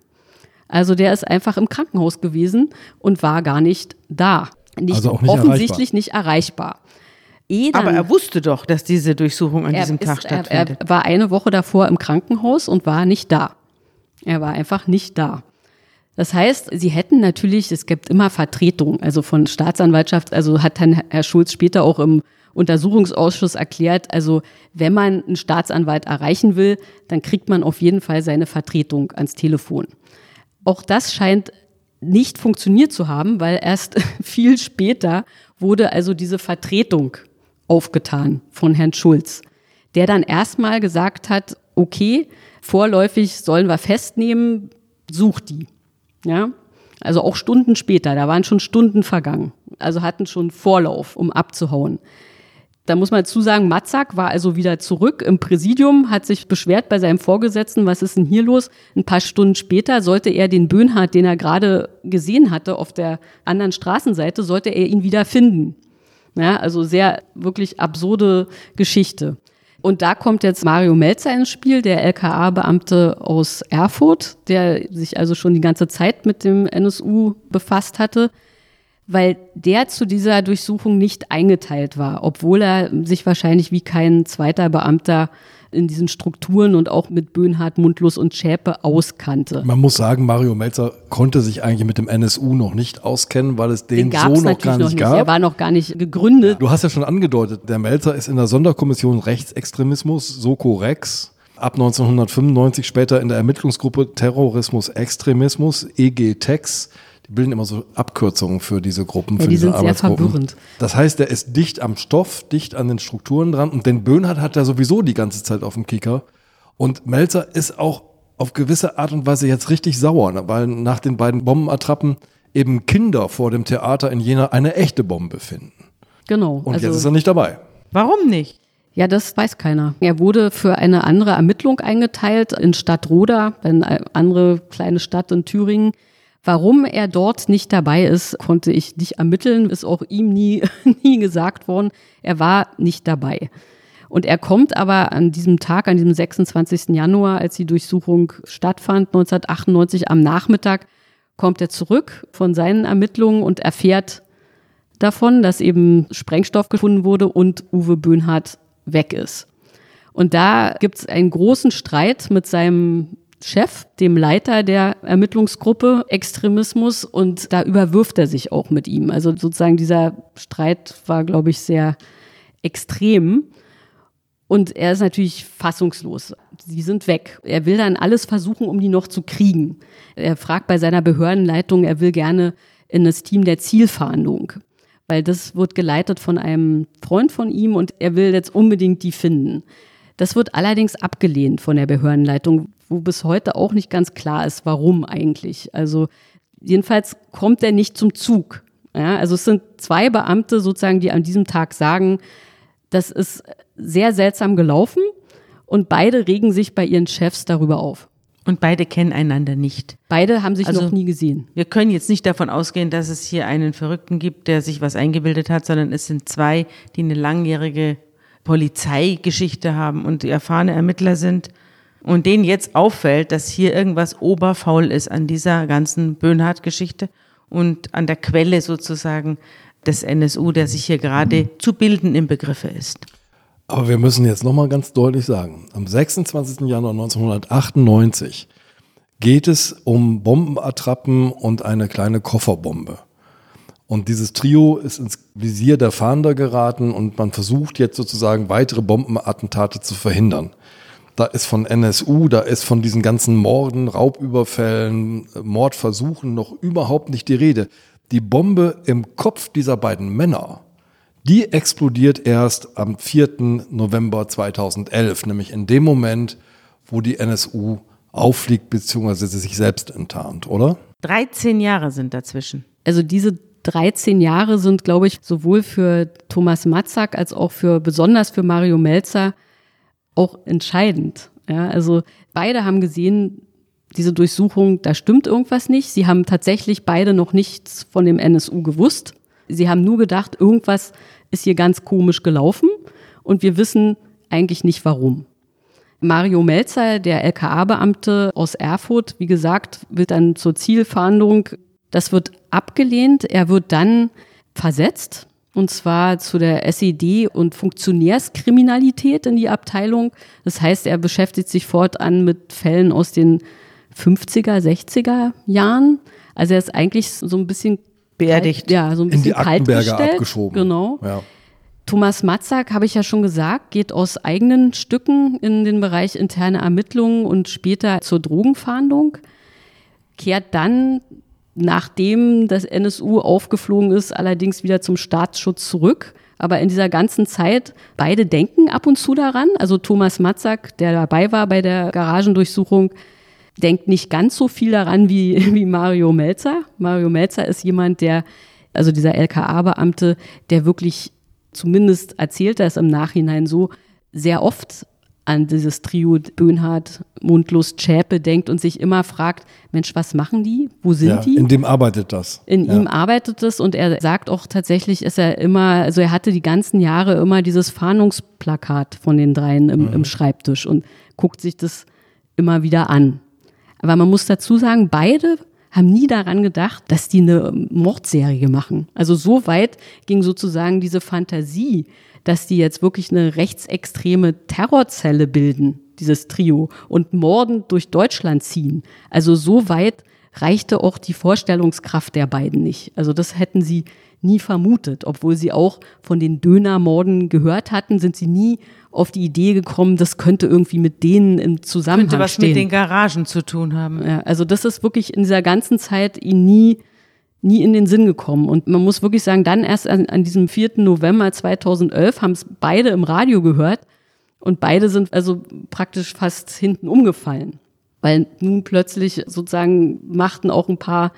Also der ist einfach im Krankenhaus gewesen und war gar nicht da. Nicht, Also auch nicht offensichtlich nicht erreichbar. Ehe Aber er wusste doch, dass diese Durchsuchung an diesem Tag ist, er, stattfindet. er war eine Woche davor im Krankenhaus und war nicht da. Er war einfach nicht da. Das heißt, sie hätten natürlich, es gibt immer Vertretung, also von Staatsanwaltschaft, also hat dann Herr Schulz später auch im Untersuchungsausschuss erklärt, also wenn man einen Staatsanwalt erreichen will, dann kriegt man auf jeden Fall seine Vertretung ans Telefon. Auch das scheint nicht funktioniert zu haben, weil erst viel später wurde also diese Vertretung aufgetan von Herrn Schulz, der dann erstmal gesagt hat, okay, vorläufig sollen wir festnehmen, such die. Ja, also auch Stunden später, da waren schon Stunden vergangen, also hatten schon Vorlauf, um abzuhauen. Da muss man dazu sagen, Matzak war also wieder zurück im Präsidium, hat sich beschwert bei seinem Vorgesetzten, was ist denn hier los? Ein paar Stunden später sollte er den Böhnhardt, den er gerade gesehen hatte auf der anderen Straßenseite, sollte er ihn wieder finden. Ja, also sehr wirklich absurde Geschichte. Und da kommt jetzt Mario Melzer ins Spiel, der LKA-Beamte aus Erfurt, der sich also schon die ganze Zeit mit dem NSU befasst hatte weil der zu dieser Durchsuchung nicht eingeteilt war, obwohl er sich wahrscheinlich wie kein zweiter Beamter in diesen Strukturen und auch mit Böhnhardt, Mundlos und Schäpe auskannte. Man muss sagen, Mario Melzer konnte sich eigentlich mit dem NSU noch nicht auskennen, weil es den, den so noch gar nicht, nicht gab. Er war noch gar nicht gegründet. Du hast ja schon angedeutet, der Melzer ist in der Sonderkommission Rechtsextremismus, Soko Rex, ab 1995 später in der Ermittlungsgruppe Terrorismus Extremismus, EG-TEX die bilden immer so Abkürzungen für diese Gruppen, ja, für die diese sind sehr verwirrend. Das heißt, der ist dicht am Stoff, dicht an den Strukturen dran und den Böhnhardt hat er sowieso die ganze Zeit auf dem Kicker. Und Melzer ist auch auf gewisse Art und Weise jetzt richtig sauer, ne? weil nach den beiden Bombenattrappen eben Kinder vor dem Theater in Jena eine echte Bombe finden. Genau. Und also, jetzt ist er nicht dabei. Warum nicht? Ja, das weiß keiner. Er wurde für eine andere Ermittlung eingeteilt in Stadtroda, eine andere kleine Stadt in Thüringen. Warum er dort nicht dabei ist, konnte ich nicht ermitteln, ist auch ihm nie, nie gesagt worden. Er war nicht dabei. Und er kommt aber an diesem Tag, an diesem 26. Januar, als die Durchsuchung stattfand, 1998 am Nachmittag, kommt er zurück von seinen Ermittlungen und erfährt davon, dass eben Sprengstoff gefunden wurde und Uwe Böhnhardt weg ist. Und da gibt es einen großen Streit mit seinem Chef, dem Leiter der Ermittlungsgruppe Extremismus und da überwirft er sich auch mit ihm. Also sozusagen dieser Streit war, glaube ich, sehr extrem. Und er ist natürlich fassungslos. Sie sind weg. Er will dann alles versuchen, um die noch zu kriegen. Er fragt bei seiner Behördenleitung, er will gerne in das Team der Zielfahndung, weil das wird geleitet von einem Freund von ihm und er will jetzt unbedingt die finden. Das wird allerdings abgelehnt von der Behördenleitung, wo bis heute auch nicht ganz klar ist, warum eigentlich. Also jedenfalls kommt er nicht zum Zug. Ja, also es sind zwei Beamte sozusagen, die an diesem Tag sagen, das ist sehr seltsam gelaufen und beide regen sich bei ihren Chefs darüber auf. Und beide kennen einander nicht. Beide haben sich also, noch nie gesehen. Wir können jetzt nicht davon ausgehen, dass es hier einen Verrückten gibt, der sich was eingebildet hat, sondern es sind zwei, die eine langjährige Polizeigeschichte haben und die erfahrene Ermittler sind und denen jetzt auffällt, dass hier irgendwas oberfaul ist an dieser ganzen Böhnhardt-Geschichte und an der Quelle sozusagen des NSU, der sich hier gerade zu bilden im Begriffe ist. Aber wir müssen jetzt nochmal ganz deutlich sagen, am 26. Januar 1998 geht es um Bombenattrappen und eine kleine Kofferbombe. Und dieses Trio ist ins Visier der Fahnder geraten und man versucht jetzt sozusagen weitere Bombenattentate zu verhindern. Da ist von NSU, da ist von diesen ganzen Morden, Raubüberfällen, Mordversuchen noch überhaupt nicht die Rede. Die Bombe im Kopf dieser beiden Männer, die explodiert erst am 4. November 2011, nämlich in dem Moment, wo die NSU auffliegt bzw. sich selbst enttarnt, oder? 13 Jahre sind dazwischen. Also diese 13 Jahre sind, glaube ich, sowohl für Thomas Matzak als auch für besonders für Mario Melzer auch entscheidend. Ja, also beide haben gesehen, diese Durchsuchung, da stimmt irgendwas nicht. Sie haben tatsächlich beide noch nichts von dem NSU gewusst. Sie haben nur gedacht, irgendwas ist hier ganz komisch gelaufen und wir wissen eigentlich nicht warum. Mario Melzer, der LKA-Beamte aus Erfurt, wie gesagt, wird dann zur Zielfahndung. Das wird abgelehnt. Er wird dann versetzt und zwar zu der SED und Funktionärskriminalität in die Abteilung. Das heißt, er beschäftigt sich fortan mit Fällen aus den 50er, 60er Jahren. Also er ist eigentlich so ein bisschen beerdigt. Ja, so ein bisschen in die Aktenberger abgeschoben. Genau. Ja. Thomas Matzak, habe ich ja schon gesagt, geht aus eigenen Stücken in den Bereich interne Ermittlungen und später zur Drogenfahndung. kehrt dann, nachdem das NSU aufgeflogen ist, allerdings wieder zum Staatsschutz zurück. Aber in dieser ganzen Zeit, beide denken ab und zu daran. Also Thomas Matzak, der dabei war bei der Garagendurchsuchung, denkt nicht ganz so viel daran wie, wie Mario Melzer. Mario Melzer ist jemand, der, also dieser LKA-Beamte, der wirklich zumindest erzählt er es im Nachhinein so, sehr oft an dieses Trio Böhnhardt, Mundlos, Schäpe denkt und sich immer fragt, Mensch, was machen die? Wo sind ja, die? In dem arbeitet das. In ja. ihm arbeitet es und er sagt auch tatsächlich, ist er immer, also er hatte die ganzen Jahre immer dieses Fahndungsplakat von den dreien im, mhm. im Schreibtisch und guckt sich das immer wieder an. Aber man muss dazu sagen, beide haben nie daran gedacht, dass die eine Mordserie machen. Also so weit ging sozusagen diese Fantasie, dass die jetzt wirklich eine rechtsextreme Terrorzelle bilden, dieses Trio, und Morden durch Deutschland ziehen. Also so weit reichte auch die Vorstellungskraft der beiden nicht. Also das hätten sie nie vermutet. Obwohl sie auch von den Dönermorden gehört hatten, sind sie nie auf die Idee gekommen, das könnte irgendwie mit denen im Zusammenhang könnte was stehen. mit den Garagen zu tun haben. Ja, also das ist wirklich in dieser ganzen Zeit ihnen nie nie in den Sinn gekommen. Und man muss wirklich sagen, dann erst an, an diesem 4. November 2011 haben es beide im Radio gehört und beide sind also praktisch fast hinten umgefallen. Weil nun plötzlich sozusagen machten auch ein paar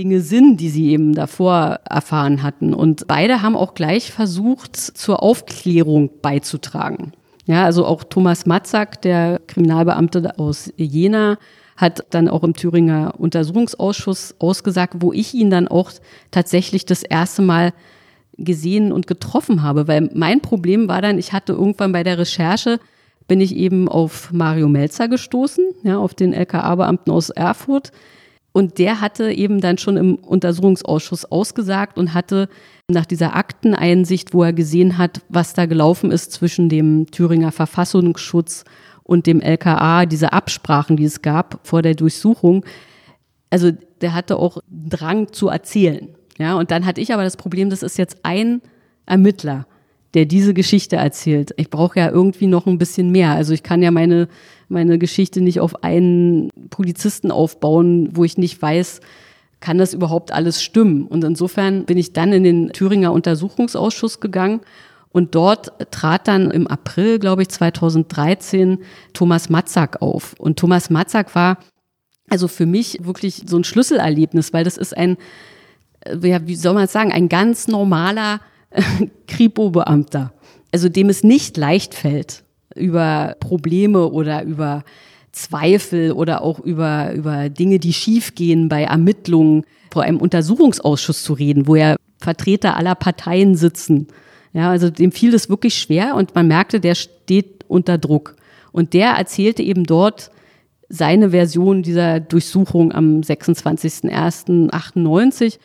Dinge Sinn, die sie eben davor erfahren hatten. Und beide haben auch gleich versucht, zur Aufklärung beizutragen. Ja, also auch Thomas Matzak, der Kriminalbeamte aus Jena, hat dann auch im Thüringer Untersuchungsausschuss ausgesagt, wo ich ihn dann auch tatsächlich das erste Mal gesehen und getroffen habe. Weil mein Problem war dann, ich hatte irgendwann bei der Recherche, bin ich eben auf Mario Melzer gestoßen, ja, auf den LKA-Beamten aus Erfurt, und der hatte eben dann schon im Untersuchungsausschuss ausgesagt und hatte nach dieser Akteneinsicht, wo er gesehen hat, was da gelaufen ist zwischen dem Thüringer Verfassungsschutz und dem LKA, diese Absprachen, die es gab vor der Durchsuchung. Also der hatte auch Drang zu erzählen. Ja, und dann hatte ich aber das Problem, das ist jetzt ein Ermittler, der diese Geschichte erzählt. Ich brauche ja irgendwie noch ein bisschen mehr. Also ich kann ja meine meine Geschichte nicht auf einen Polizisten aufbauen, wo ich nicht weiß, kann das überhaupt alles stimmen? Und insofern bin ich dann in den Thüringer Untersuchungsausschuss gegangen und dort trat dann im April, glaube ich, 2013 Thomas Matzak auf. Und Thomas Matzak war also für mich wirklich so ein Schlüsselerlebnis, weil das ist ein, ja, wie soll man es sagen, ein ganz normaler Kripo-Beamter, also dem es nicht leicht fällt, über Probleme oder über Zweifel oder auch über, über Dinge, die schiefgehen bei Ermittlungen vor einem Untersuchungsausschuss zu reden, wo ja Vertreter aller Parteien sitzen. Ja, also dem fiel das wirklich schwer und man merkte, der steht unter Druck. Und der erzählte eben dort seine Version dieser Durchsuchung am 26.01.98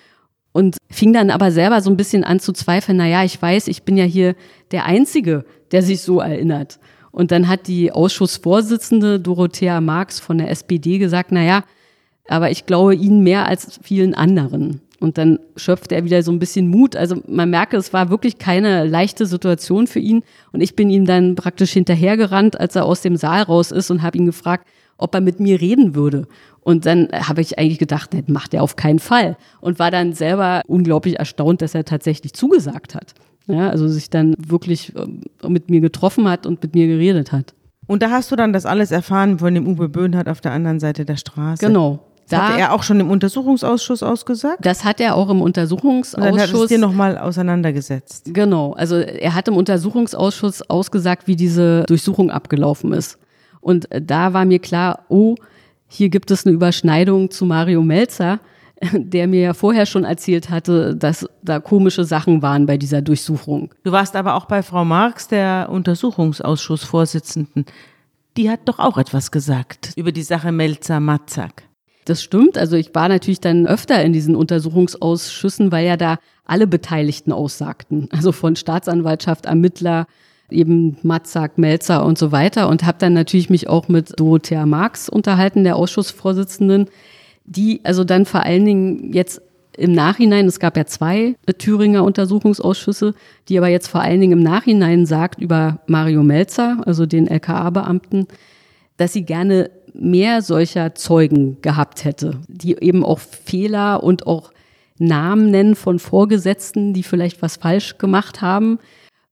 und fing dann aber selber so ein bisschen an zu zweifeln, na ja, ich weiß, ich bin ja hier der Einzige, der sich so erinnert. Und dann hat die Ausschussvorsitzende Dorothea Marx von der SPD gesagt, na ja, aber ich glaube Ihnen mehr als vielen anderen. Und dann schöpfte er wieder so ein bisschen Mut. Also man merke, es war wirklich keine leichte Situation für ihn. Und ich bin ihm dann praktisch hinterhergerannt, als er aus dem Saal raus ist und habe ihn gefragt, ob er mit mir reden würde. Und dann habe ich eigentlich gedacht, das macht er auf keinen Fall. Und war dann selber unglaublich erstaunt, dass er tatsächlich zugesagt hat. Ja, also sich dann wirklich ähm, mit mir getroffen hat und mit mir geredet hat. Und da hast du dann das alles erfahren von dem Uwe Böhnhardt auf der anderen Seite der Straße. Genau. Das da, hatte er auch schon im Untersuchungsausschuss ausgesagt? Das hat er auch im Untersuchungsausschuss. Und dann hat es dir nochmal auseinandergesetzt. Genau. Also er hat im Untersuchungsausschuss ausgesagt, wie diese Durchsuchung abgelaufen ist. Und da war mir klar, oh, hier gibt es eine Überschneidung zu Mario Melzer, der mir ja vorher schon erzählt hatte, dass da komische Sachen waren bei dieser Durchsuchung. Du warst aber auch bei Frau Marx, der Untersuchungsausschussvorsitzenden. Die hat doch auch etwas gesagt über die Sache Melzer-Matzak. Das stimmt. Also ich war natürlich dann öfter in diesen Untersuchungsausschüssen, weil ja da alle Beteiligten aussagten. Also von Staatsanwaltschaft, Ermittler, eben Matzak, Melzer und so weiter. Und habe dann natürlich mich auch mit Dorothea Marx unterhalten, der Ausschussvorsitzenden, die also dann vor allen Dingen jetzt im Nachhinein, es gab ja zwei Thüringer Untersuchungsausschüsse, die aber jetzt vor allen Dingen im Nachhinein sagt über Mario Melzer, also den LKA-Beamten, dass sie gerne mehr solcher Zeugen gehabt hätte, die eben auch Fehler und auch Namen nennen von Vorgesetzten, die vielleicht was falsch gemacht haben.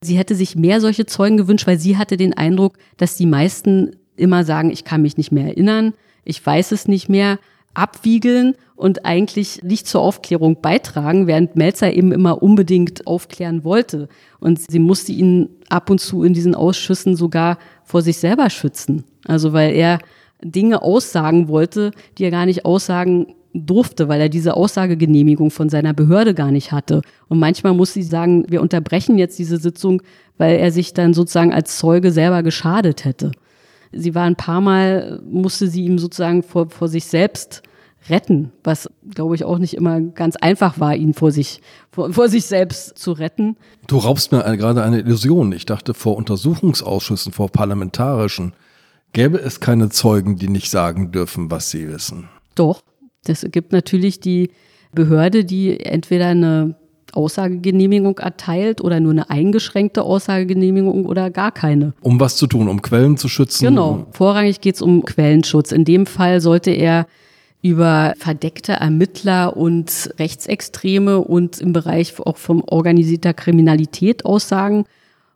Sie hätte sich mehr solche Zeugen gewünscht, weil sie hatte den Eindruck, dass die meisten immer sagen, ich kann mich nicht mehr erinnern, ich weiß es nicht mehr, abwiegeln und eigentlich nicht zur Aufklärung beitragen, während Melzer eben immer unbedingt aufklären wollte. Und sie musste ihn ab und zu in diesen Ausschüssen sogar vor sich selber schützen. Also weil er Dinge aussagen wollte, die er gar nicht aussagen durfte, weil er diese Aussagegenehmigung von seiner Behörde gar nicht hatte. Und manchmal muss sie sagen, wir unterbrechen jetzt diese Sitzung, weil er sich dann sozusagen als Zeuge selber geschadet hätte. Sie war ein paar Mal, musste sie ihm sozusagen vor, vor sich selbst retten, was, glaube ich, auch nicht immer ganz einfach war, ihn vor sich, vor, vor sich selbst zu retten. Du raubst mir gerade eine Illusion. Ich dachte, vor Untersuchungsausschüssen, vor parlamentarischen, gäbe es keine Zeugen, die nicht sagen dürfen, was sie wissen. Doch, das gibt natürlich die Behörde, die entweder eine Aussagegenehmigung erteilt oder nur eine eingeschränkte Aussagegenehmigung oder gar keine. Um was zu tun, um Quellen zu schützen? Genau, vorrangig geht es um Quellenschutz. In dem Fall sollte er über verdeckte Ermittler und Rechtsextreme und im Bereich auch von organisierter Kriminalität aussagen.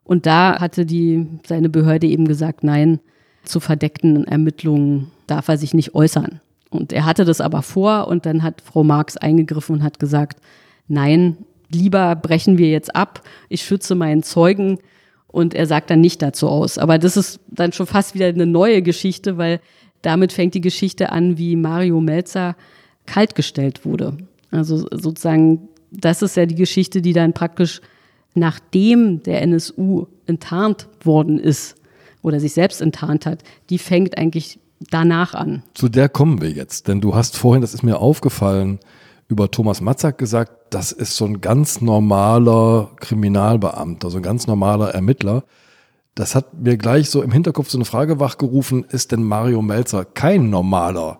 Und da hatte die, seine Behörde eben gesagt, nein, zu verdeckten Ermittlungen darf er sich nicht äußern. Und er hatte das aber vor und dann hat Frau Marx eingegriffen und hat gesagt, nein, lieber brechen wir jetzt ab, ich schütze meinen Zeugen und er sagt dann nicht dazu aus. Aber das ist dann schon fast wieder eine neue Geschichte, weil damit fängt die Geschichte an, wie Mario Melzer kaltgestellt wurde. Also sozusagen, das ist ja die Geschichte, die dann praktisch nachdem der NSU enttarnt worden ist oder sich selbst enttarnt hat, die fängt eigentlich danach an. Zu der kommen wir jetzt, denn du hast vorhin, das ist mir aufgefallen, über Thomas Matzak gesagt, das ist so ein ganz normaler Kriminalbeamter, so ein ganz normaler Ermittler. Das hat mir gleich so im Hinterkopf so eine Frage wachgerufen, ist denn Mario Melzer kein normaler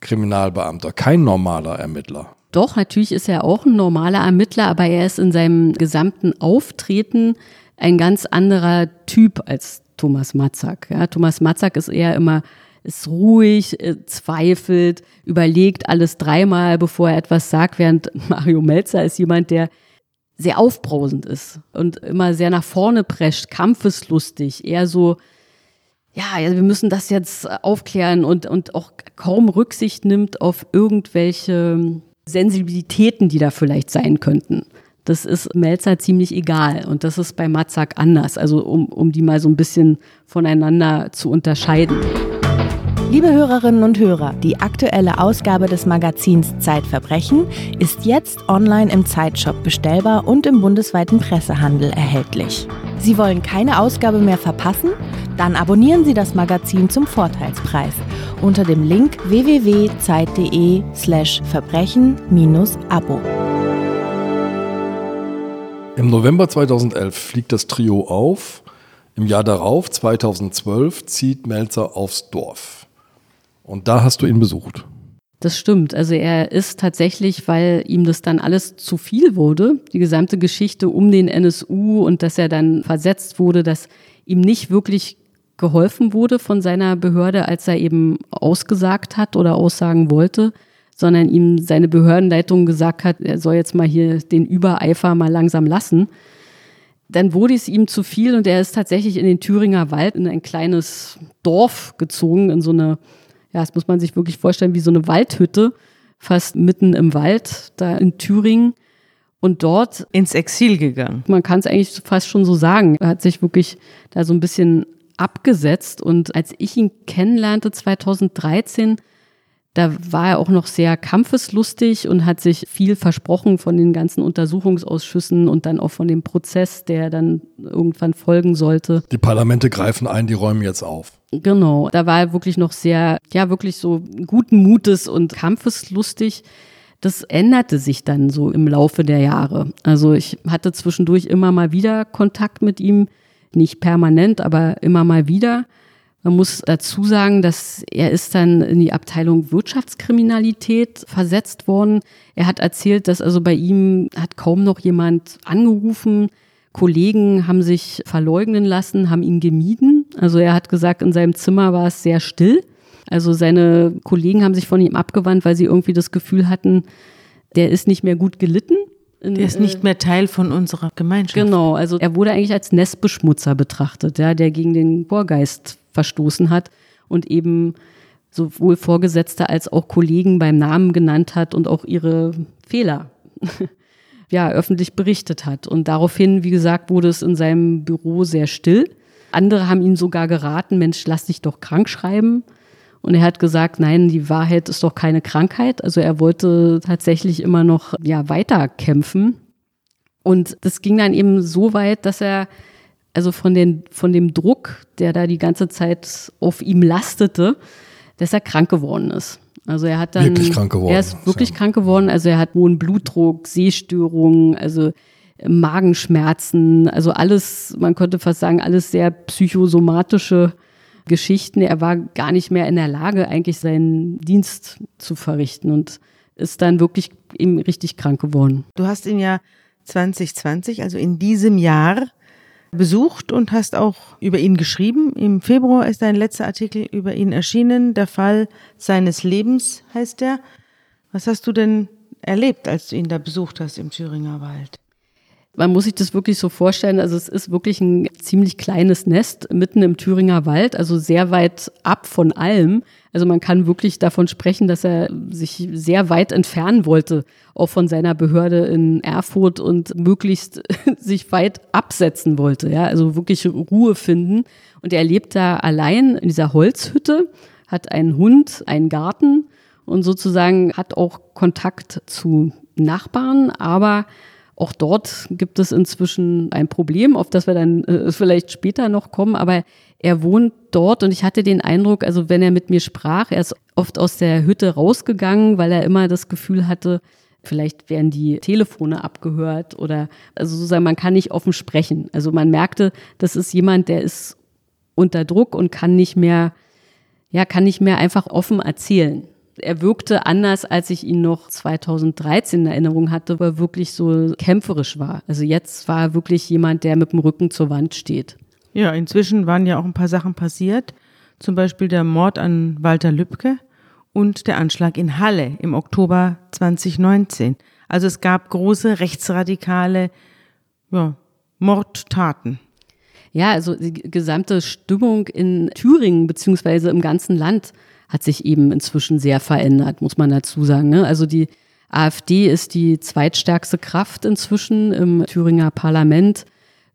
Kriminalbeamter, kein normaler Ermittler? Doch, natürlich ist er auch ein normaler Ermittler, aber er ist in seinem gesamten Auftreten ein ganz anderer Typ als Thomas Matzak. Ja, Thomas Matzak ist eher immer ist ruhig, äh, zweifelt, überlegt alles dreimal, bevor er etwas sagt, während Mario Melzer ist jemand, der sehr aufbrausend ist und immer sehr nach vorne prescht, kampfeslustig, eher so, ja, wir müssen das jetzt aufklären und, und auch kaum Rücksicht nimmt auf irgendwelche Sensibilitäten, die da vielleicht sein könnten. Das ist Melzer ziemlich egal und das ist bei Matzak anders, also um, um die mal so ein bisschen voneinander zu unterscheiden. Liebe Hörerinnen und Hörer, die aktuelle Ausgabe des Magazins Zeitverbrechen ist jetzt online im Zeitshop bestellbar und im bundesweiten Pressehandel erhältlich. Sie wollen keine Ausgabe mehr verpassen? Dann abonnieren Sie das Magazin zum Vorteilspreis unter dem Link www.zeit.de/slash verbrechen-abo. Im November 2011 fliegt das Trio auf. Im Jahr darauf, 2012, zieht Melzer aufs Dorf. Und da hast du ihn besucht. Das stimmt. Also er ist tatsächlich, weil ihm das dann alles zu viel wurde, die gesamte Geschichte um den NSU und dass er dann versetzt wurde, dass ihm nicht wirklich geholfen wurde von seiner Behörde, als er eben ausgesagt hat oder aussagen wollte, sondern ihm seine Behördenleitung gesagt hat, er soll jetzt mal hier den Übereifer mal langsam lassen. Dann wurde es ihm zu viel und er ist tatsächlich in den Thüringer Wald in ein kleines Dorf gezogen, in so eine ja, das muss man sich wirklich vorstellen, wie so eine Waldhütte, fast mitten im Wald, da in Thüringen. Und dort ins Exil gegangen. Man kann es eigentlich fast schon so sagen. Er hat sich wirklich da so ein bisschen abgesetzt. Und als ich ihn kennenlernte 2013, da war er auch noch sehr kampfeslustig und hat sich viel versprochen von den ganzen Untersuchungsausschüssen und dann auch von dem Prozess, der dann irgendwann folgen sollte. Die Parlamente greifen ein, die räumen jetzt auf. Genau, da war er wirklich noch sehr, ja, wirklich so guten Mutes und kampfeslustig. Das änderte sich dann so im Laufe der Jahre. Also ich hatte zwischendurch immer mal wieder Kontakt mit ihm, nicht permanent, aber immer mal wieder. Man muss dazu sagen, dass er ist dann in die Abteilung Wirtschaftskriminalität versetzt worden. Er hat erzählt, dass also bei ihm hat kaum noch jemand angerufen. Kollegen haben sich verleugnen lassen, haben ihn gemieden. Also er hat gesagt, in seinem Zimmer war es sehr still. Also seine Kollegen haben sich von ihm abgewandt, weil sie irgendwie das Gefühl hatten, der ist nicht mehr gut gelitten. Der ist nicht mehr Teil von unserer Gemeinschaft. Genau, also er wurde eigentlich als Nestbeschmutzer betrachtet, ja, der gegen den Vorgeist verstoßen hat und eben sowohl Vorgesetzte als auch Kollegen beim Namen genannt hat und auch ihre Fehler ja, öffentlich berichtet hat. Und daraufhin, wie gesagt, wurde es in seinem Büro sehr still. Andere haben ihm sogar geraten, Mensch, lass dich doch krank schreiben. Und er hat gesagt, nein, die Wahrheit ist doch keine Krankheit. Also er wollte tatsächlich immer noch ja, weiter kämpfen. Und das ging dann eben so weit, dass er also von, den, von dem Druck, der da die ganze Zeit auf ihm lastete, dass er krank geworden ist. Also er hat dann wirklich krank geworden. Er ist wirklich krank geworden. Also er hat hohen Blutdruck, Sehstörungen, also Magenschmerzen, also alles, man könnte fast sagen, alles sehr psychosomatische Geschichten. Er war gar nicht mehr in der Lage, eigentlich seinen Dienst zu verrichten und ist dann wirklich eben richtig krank geworden. Du hast ihn ja 2020, also in diesem Jahr, besucht und hast auch über ihn geschrieben. Im Februar ist dein letzter Artikel über ihn erschienen. Der Fall seines Lebens heißt er. Was hast du denn erlebt, als du ihn da besucht hast im Thüringer Wald? Man muss sich das wirklich so vorstellen. Also es ist wirklich ein ziemlich kleines Nest mitten im Thüringer Wald, also sehr weit ab von allem. Also man kann wirklich davon sprechen, dass er sich sehr weit entfernen wollte, auch von seiner Behörde in Erfurt und möglichst sich weit absetzen wollte. Ja, also wirklich Ruhe finden. Und er lebt da allein in dieser Holzhütte, hat einen Hund, einen Garten und sozusagen hat auch Kontakt zu Nachbarn, aber auch dort gibt es inzwischen ein Problem, auf das wir dann äh, vielleicht später noch kommen, aber er wohnt dort und ich hatte den Eindruck, also wenn er mit mir sprach, er ist oft aus der Hütte rausgegangen, weil er immer das Gefühl hatte, vielleicht werden die Telefone abgehört oder also sozusagen, man kann nicht offen sprechen. Also man merkte, das ist jemand, der ist unter Druck und kann nicht mehr, ja, kann nicht mehr einfach offen erzählen er wirkte anders, als ich ihn noch 2013 in Erinnerung hatte, wo er wirklich so kämpferisch war. Also jetzt war er wirklich jemand, der mit dem Rücken zur Wand steht. Ja, inzwischen waren ja auch ein paar Sachen passiert. Zum Beispiel der Mord an Walter Lübcke und der Anschlag in Halle im Oktober 2019. Also es gab große rechtsradikale ja, Mordtaten. Ja, also die gesamte Stimmung in Thüringen beziehungsweise im ganzen Land hat sich eben inzwischen sehr verändert, muss man dazu sagen. Ne? Also die AfD ist die zweitstärkste Kraft inzwischen im Thüringer Parlament.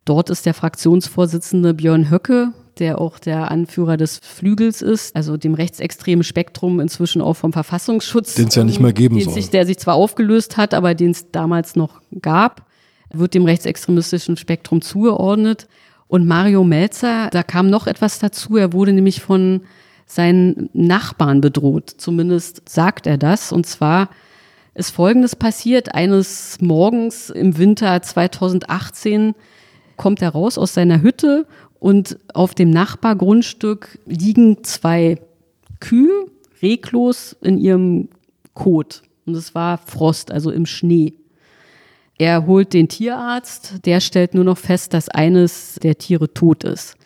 Dort ist der Fraktionsvorsitzende Björn Höcke, der auch der Anführer des Flügels ist, also dem rechtsextremen Spektrum inzwischen auch vom Verfassungsschutz. Den es ja nicht mehr geben soll. Sich, der sich zwar aufgelöst hat, aber den es damals noch gab, wird dem rechtsextremistischen Spektrum zugeordnet. Und Mario Melzer, da kam noch etwas dazu. Er wurde nämlich von seinen Nachbarn bedroht. Zumindest sagt er das. Und zwar ist Folgendes passiert. Eines Morgens im Winter 2018 kommt er raus aus seiner Hütte und auf dem Nachbargrundstück liegen zwei Kühe reglos in ihrem Kot. Und es war Frost, also im Schnee. Er holt den Tierarzt, der stellt nur noch fest, dass eines der Tiere tot ist.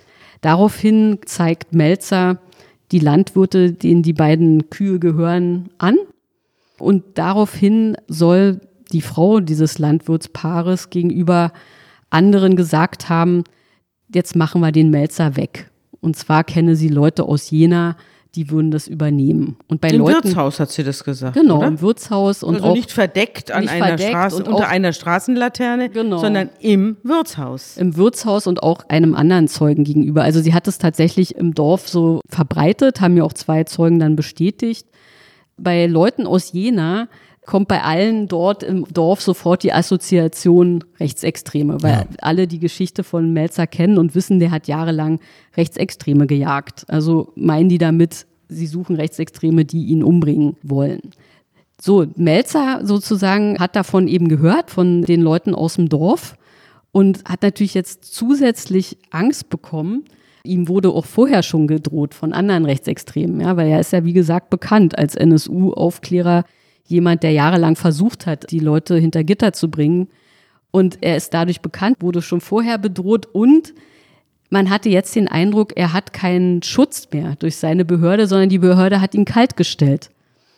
Daraufhin zeigt Melzer die Landwirte, denen die beiden Kühe gehören, an. Und daraufhin soll die Frau dieses Landwirtspaares gegenüber anderen gesagt haben, jetzt machen wir den Melzer weg. Und zwar kenne sie Leute aus Jena, die würden das übernehmen. Und bei Im Leuten, Wirtshaus hat sie das gesagt. Genau, oder? im Wirtshaus und also auch nicht verdeckt an nicht einer verdeckt Straße, und unter einer Straßenlaterne, Genau. sondern im Wirtshaus. im Wirtshaus und auch einem anderen Zeugen gegenüber. Also sie hat es tatsächlich im Dorf so verbreitet, haben mir auch zwei Zeugen dann bestätigt. Bei Leuten aus Jena kommt bei allen dort im Dorf sofort die Assoziation Rechtsextreme, weil Ja. alle die Geschichte von Melzer kennen und wissen, der hat jahrelang Rechtsextreme gejagt. Also meinen die damit, sie suchen Rechtsextreme, die ihn umbringen wollen. So, Melzer sozusagen hat davon eben gehört, von den Leuten aus dem Dorf und hat natürlich jetzt zusätzlich Angst bekommen. Ihm wurde auch vorher schon gedroht von anderen Rechtsextremen, ja, weil er ist ja wie gesagt bekannt als NSU-Aufklärer, jemand, der jahrelang versucht hat, die Leute hinter Gitter zu bringen. Und er ist dadurch bekannt, wurde schon vorher bedroht und man hatte jetzt den Eindruck, er hat keinen Schutz mehr durch seine Behörde, sondern die Behörde hat ihn kaltgestellt.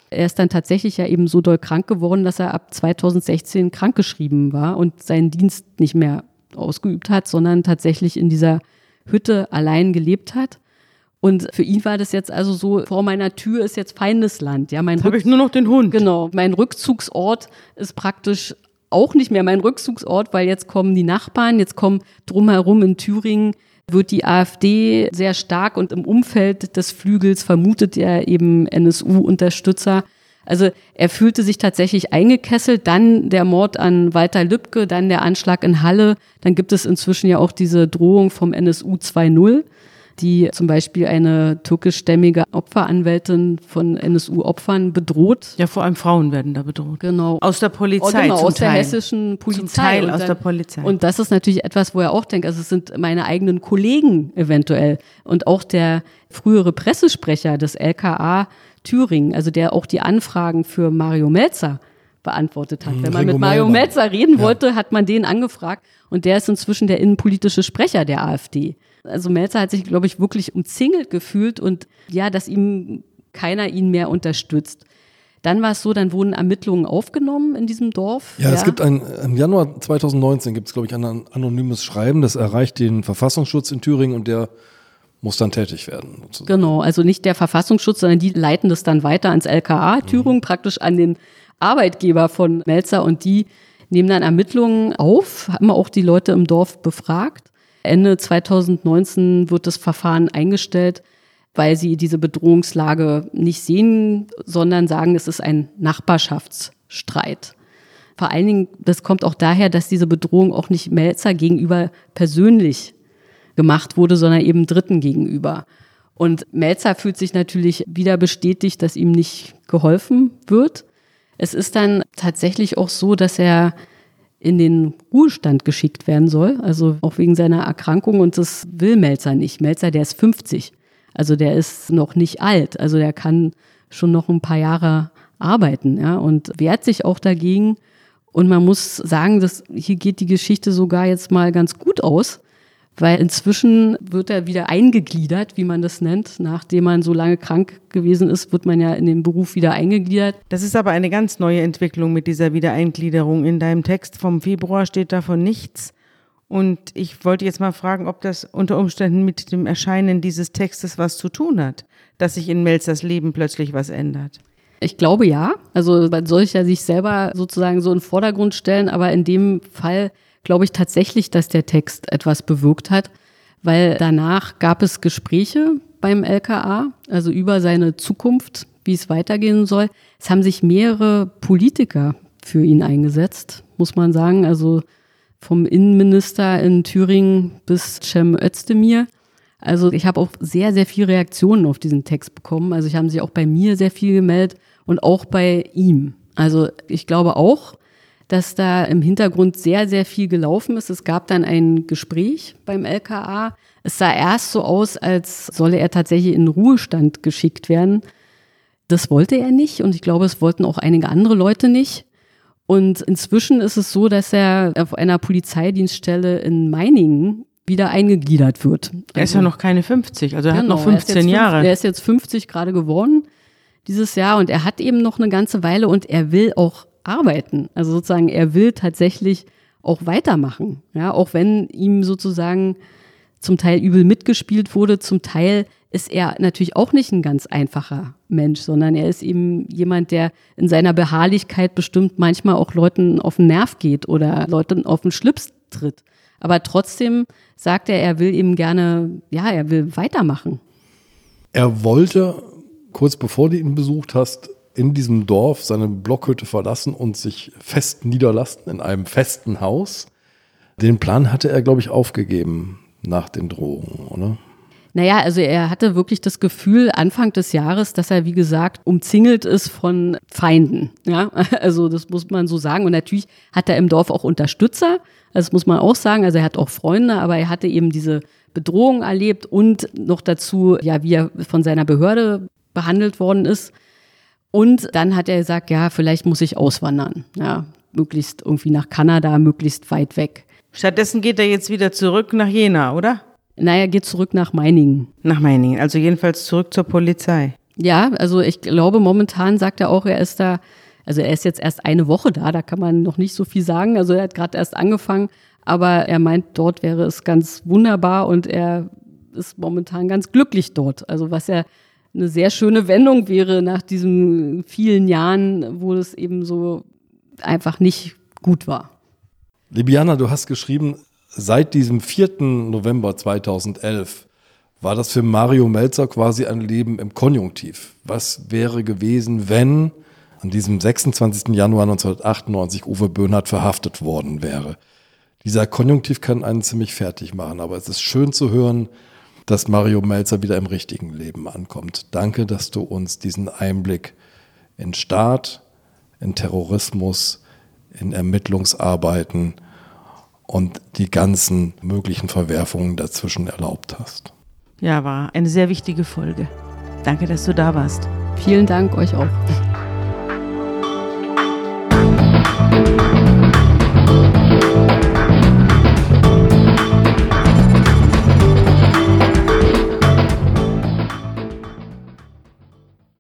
Er ist dann tatsächlich ja eben so doll krank geworden, dass er ab 2016 krankgeschrieben war und seinen Dienst nicht mehr ausgeübt hat, sondern tatsächlich in dieser Hütte allein gelebt hat. Und für ihn war das jetzt also so, vor meiner Tür ist jetzt Feindesland. Ja, mein habe ich nur noch den Hund. Genau, mein Rückzugsort ist praktisch auch nicht mehr mein Rückzugsort, weil jetzt kommen die Nachbarn, jetzt kommen drumherum in Thüringen wird die AfD sehr stark und im Umfeld des Flügels vermutet er eben NSU-Unterstützer. Also er fühlte sich tatsächlich eingekesselt. Dann der Mord an Walter Lübcke, dann der Anschlag in Halle. Dann gibt es inzwischen ja auch diese Drohung vom NSU 2.0 die zum Beispiel eine türkischstämmige Opferanwältin von NSU-Opfern bedroht. Ja, vor allem Frauen werden da bedroht. Genau. Aus der Polizei. Oh, genau, zum aus Teil. der hessischen Polizei. Zum Teil Und aus dann- der Polizei. Und das ist natürlich etwas, wo er auch denkt, also es sind meine eigenen Kollegen eventuell. Und auch der frühere Pressesprecher des LKA Thüringen, also der auch die Anfragen für Mario Melzer beantwortet hat. Mhm, Wenn man Ringo mit Mario. Melzer reden Ja. wollte, hat man den angefragt. Und der ist inzwischen der innenpolitische Sprecher der AfD. Also Melzer hat sich, glaube ich, wirklich umzingelt gefühlt und ja, dass ihm keiner ihn mehr unterstützt. Dann war es so, dann wurden Ermittlungen aufgenommen in diesem Dorf. Ja, es gibt ein, im Januar 2019 gibt es, glaube ich, ein an- anonymes Schreiben, das erreicht den Verfassungsschutz in Thüringen und der muss dann tätig werden. sozusagen. Genau, also nicht der Verfassungsschutz, sondern die leiten das dann weiter ans LKA Thüringen, praktisch an den Arbeitgeber von Melzer und die nehmen dann Ermittlungen auf, haben auch die Leute im Dorf befragt. Ende 2019 wird das Verfahren eingestellt, weil sie diese Bedrohungslage nicht sehen, sondern sagen, es ist ein Nachbarschaftsstreit. Vor allen Dingen, das kommt auch daher, dass diese Bedrohung auch nicht Melzer gegenüber persönlich gemacht wurde, sondern eben Dritten gegenüber. Und Melzer fühlt sich natürlich wieder bestätigt, dass ihm nicht geholfen wird. Es ist dann tatsächlich auch so, dass er in den Ruhestand geschickt werden soll, also auch wegen seiner Erkrankung. Und das will Melzer nicht. Melzer, der ist 50, also der ist noch nicht alt, also der kann schon noch ein paar Jahre arbeiten, ja, und wehrt sich auch dagegen. Und man muss sagen, dass hier geht die Geschichte sogar jetzt mal ganz gut aus, weil inzwischen wird er wieder eingegliedert, wie man das nennt. Nachdem man so lange krank gewesen ist, wird man ja in den Beruf wieder eingegliedert. Das ist aber eine ganz neue Entwicklung mit dieser Wiedereingliederung. In deinem Text vom Februar steht davon nichts. Und ich wollte jetzt mal fragen, ob das unter Umständen mit dem Erscheinen dieses Textes was zu tun hat, dass sich in Melzers Leben plötzlich was ändert. Ich glaube ja. Also man soll sich ja sich selber sozusagen so in den Vordergrund stellen, aber in dem Fall glaube ich tatsächlich, dass der Text etwas bewirkt hat, weil danach gab es Gespräche beim LKA, also über seine Zukunft, wie es weitergehen soll. Es haben sich mehrere Politiker für ihn eingesetzt, muss man sagen. Also vom Innenminister in Thüringen bis Cem Özdemir. Also ich habe auch sehr, sehr viele Reaktionen auf diesen Text bekommen. Also ich haben sich auch bei mir sehr viel gemeldet und auch bei ihm. Also ich glaube auch, dass da im Hintergrund sehr, sehr viel gelaufen ist. Es gab dann ein Gespräch beim LKA. Es sah erst so aus, als solle er tatsächlich in Ruhestand geschickt werden. Das wollte er nicht und ich glaube, es wollten auch einige andere Leute nicht. Und inzwischen ist es so, dass er auf einer Polizeidienststelle in Meiningen wieder eingegliedert wird. Er ist ja noch keine 50, also er hat noch Genau, er ist 15 jetzt fünf- Jahre. Er ist jetzt 50 gerade geworden dieses Jahr und er hat eben noch eine ganze Weile und er will auch arbeiten. Also sozusagen, er will tatsächlich auch weitermachen. Ja, auch wenn ihm sozusagen zum Teil übel mitgespielt wurde, zum Teil ist er natürlich auch nicht ein ganz einfacher Mensch, sondern er ist eben jemand, der in seiner Beharrlichkeit bestimmt manchmal auch Leuten auf den Nerv geht oder Leuten auf den Schlips tritt. Aber trotzdem sagt er, er will eben gerne, ja, er will weitermachen. Er wollte, kurz bevor du ihn besucht hast, in diesem Dorf seine Blockhütte verlassen und sich fest niederlassen in einem festen Haus. Den Plan hatte er, glaube ich, aufgegeben nach den Drohungen, oder? Naja, also er hatte wirklich das Gefühl Anfang des Jahres, dass er, wie gesagt, umzingelt ist von Feinden. Ja, also das muss man so sagen. Und natürlich hat er im Dorf auch Unterstützer. Das muss man auch sagen. Also er hat auch Freunde, aber er hatte eben diese Bedrohung erlebt und noch dazu, ja, wie er von seiner Behörde behandelt worden ist. Und dann hat er gesagt, ja, vielleicht muss ich auswandern. Ja, möglichst irgendwie nach Kanada, möglichst weit weg. Stattdessen geht er jetzt wieder zurück nach Jena, oder? Naja, geht zurück nach Meiningen. Nach Meiningen, also jedenfalls zurück zur Polizei. Ja, also ich glaube, momentan sagt er auch, er ist da, also er ist jetzt erst eine Woche da, da kann man noch nicht so viel sagen. Also er hat gerade erst angefangen, aber er meint, dort wäre es ganz wunderbar und er ist momentan ganz glücklich dort. Also was ja eine sehr schöne Wendung wäre nach diesen vielen Jahren, wo es eben so einfach nicht gut war. Libiana, du hast geschrieben, seit diesem 4. November 2011 war das für Mario Melzer quasi ein Leben im Konjunktiv. Was wäre gewesen, wenn an diesem 26. Januar 1998 Uwe Böhnhardt verhaftet worden wäre? Dieser Konjunktiv kann einen ziemlich fertig machen, aber es ist schön zu hören, dass Mario Melzer wieder im richtigen Leben ankommt. Danke, dass du uns diesen Einblick in Staat, in Terrorismus, in Ermittlungsarbeiten und die ganzen möglichen Verwerfungen dazwischen erlaubt hast. Ja, war eine sehr wichtige Folge. Danke, dass du da warst. Vielen Dank euch auch.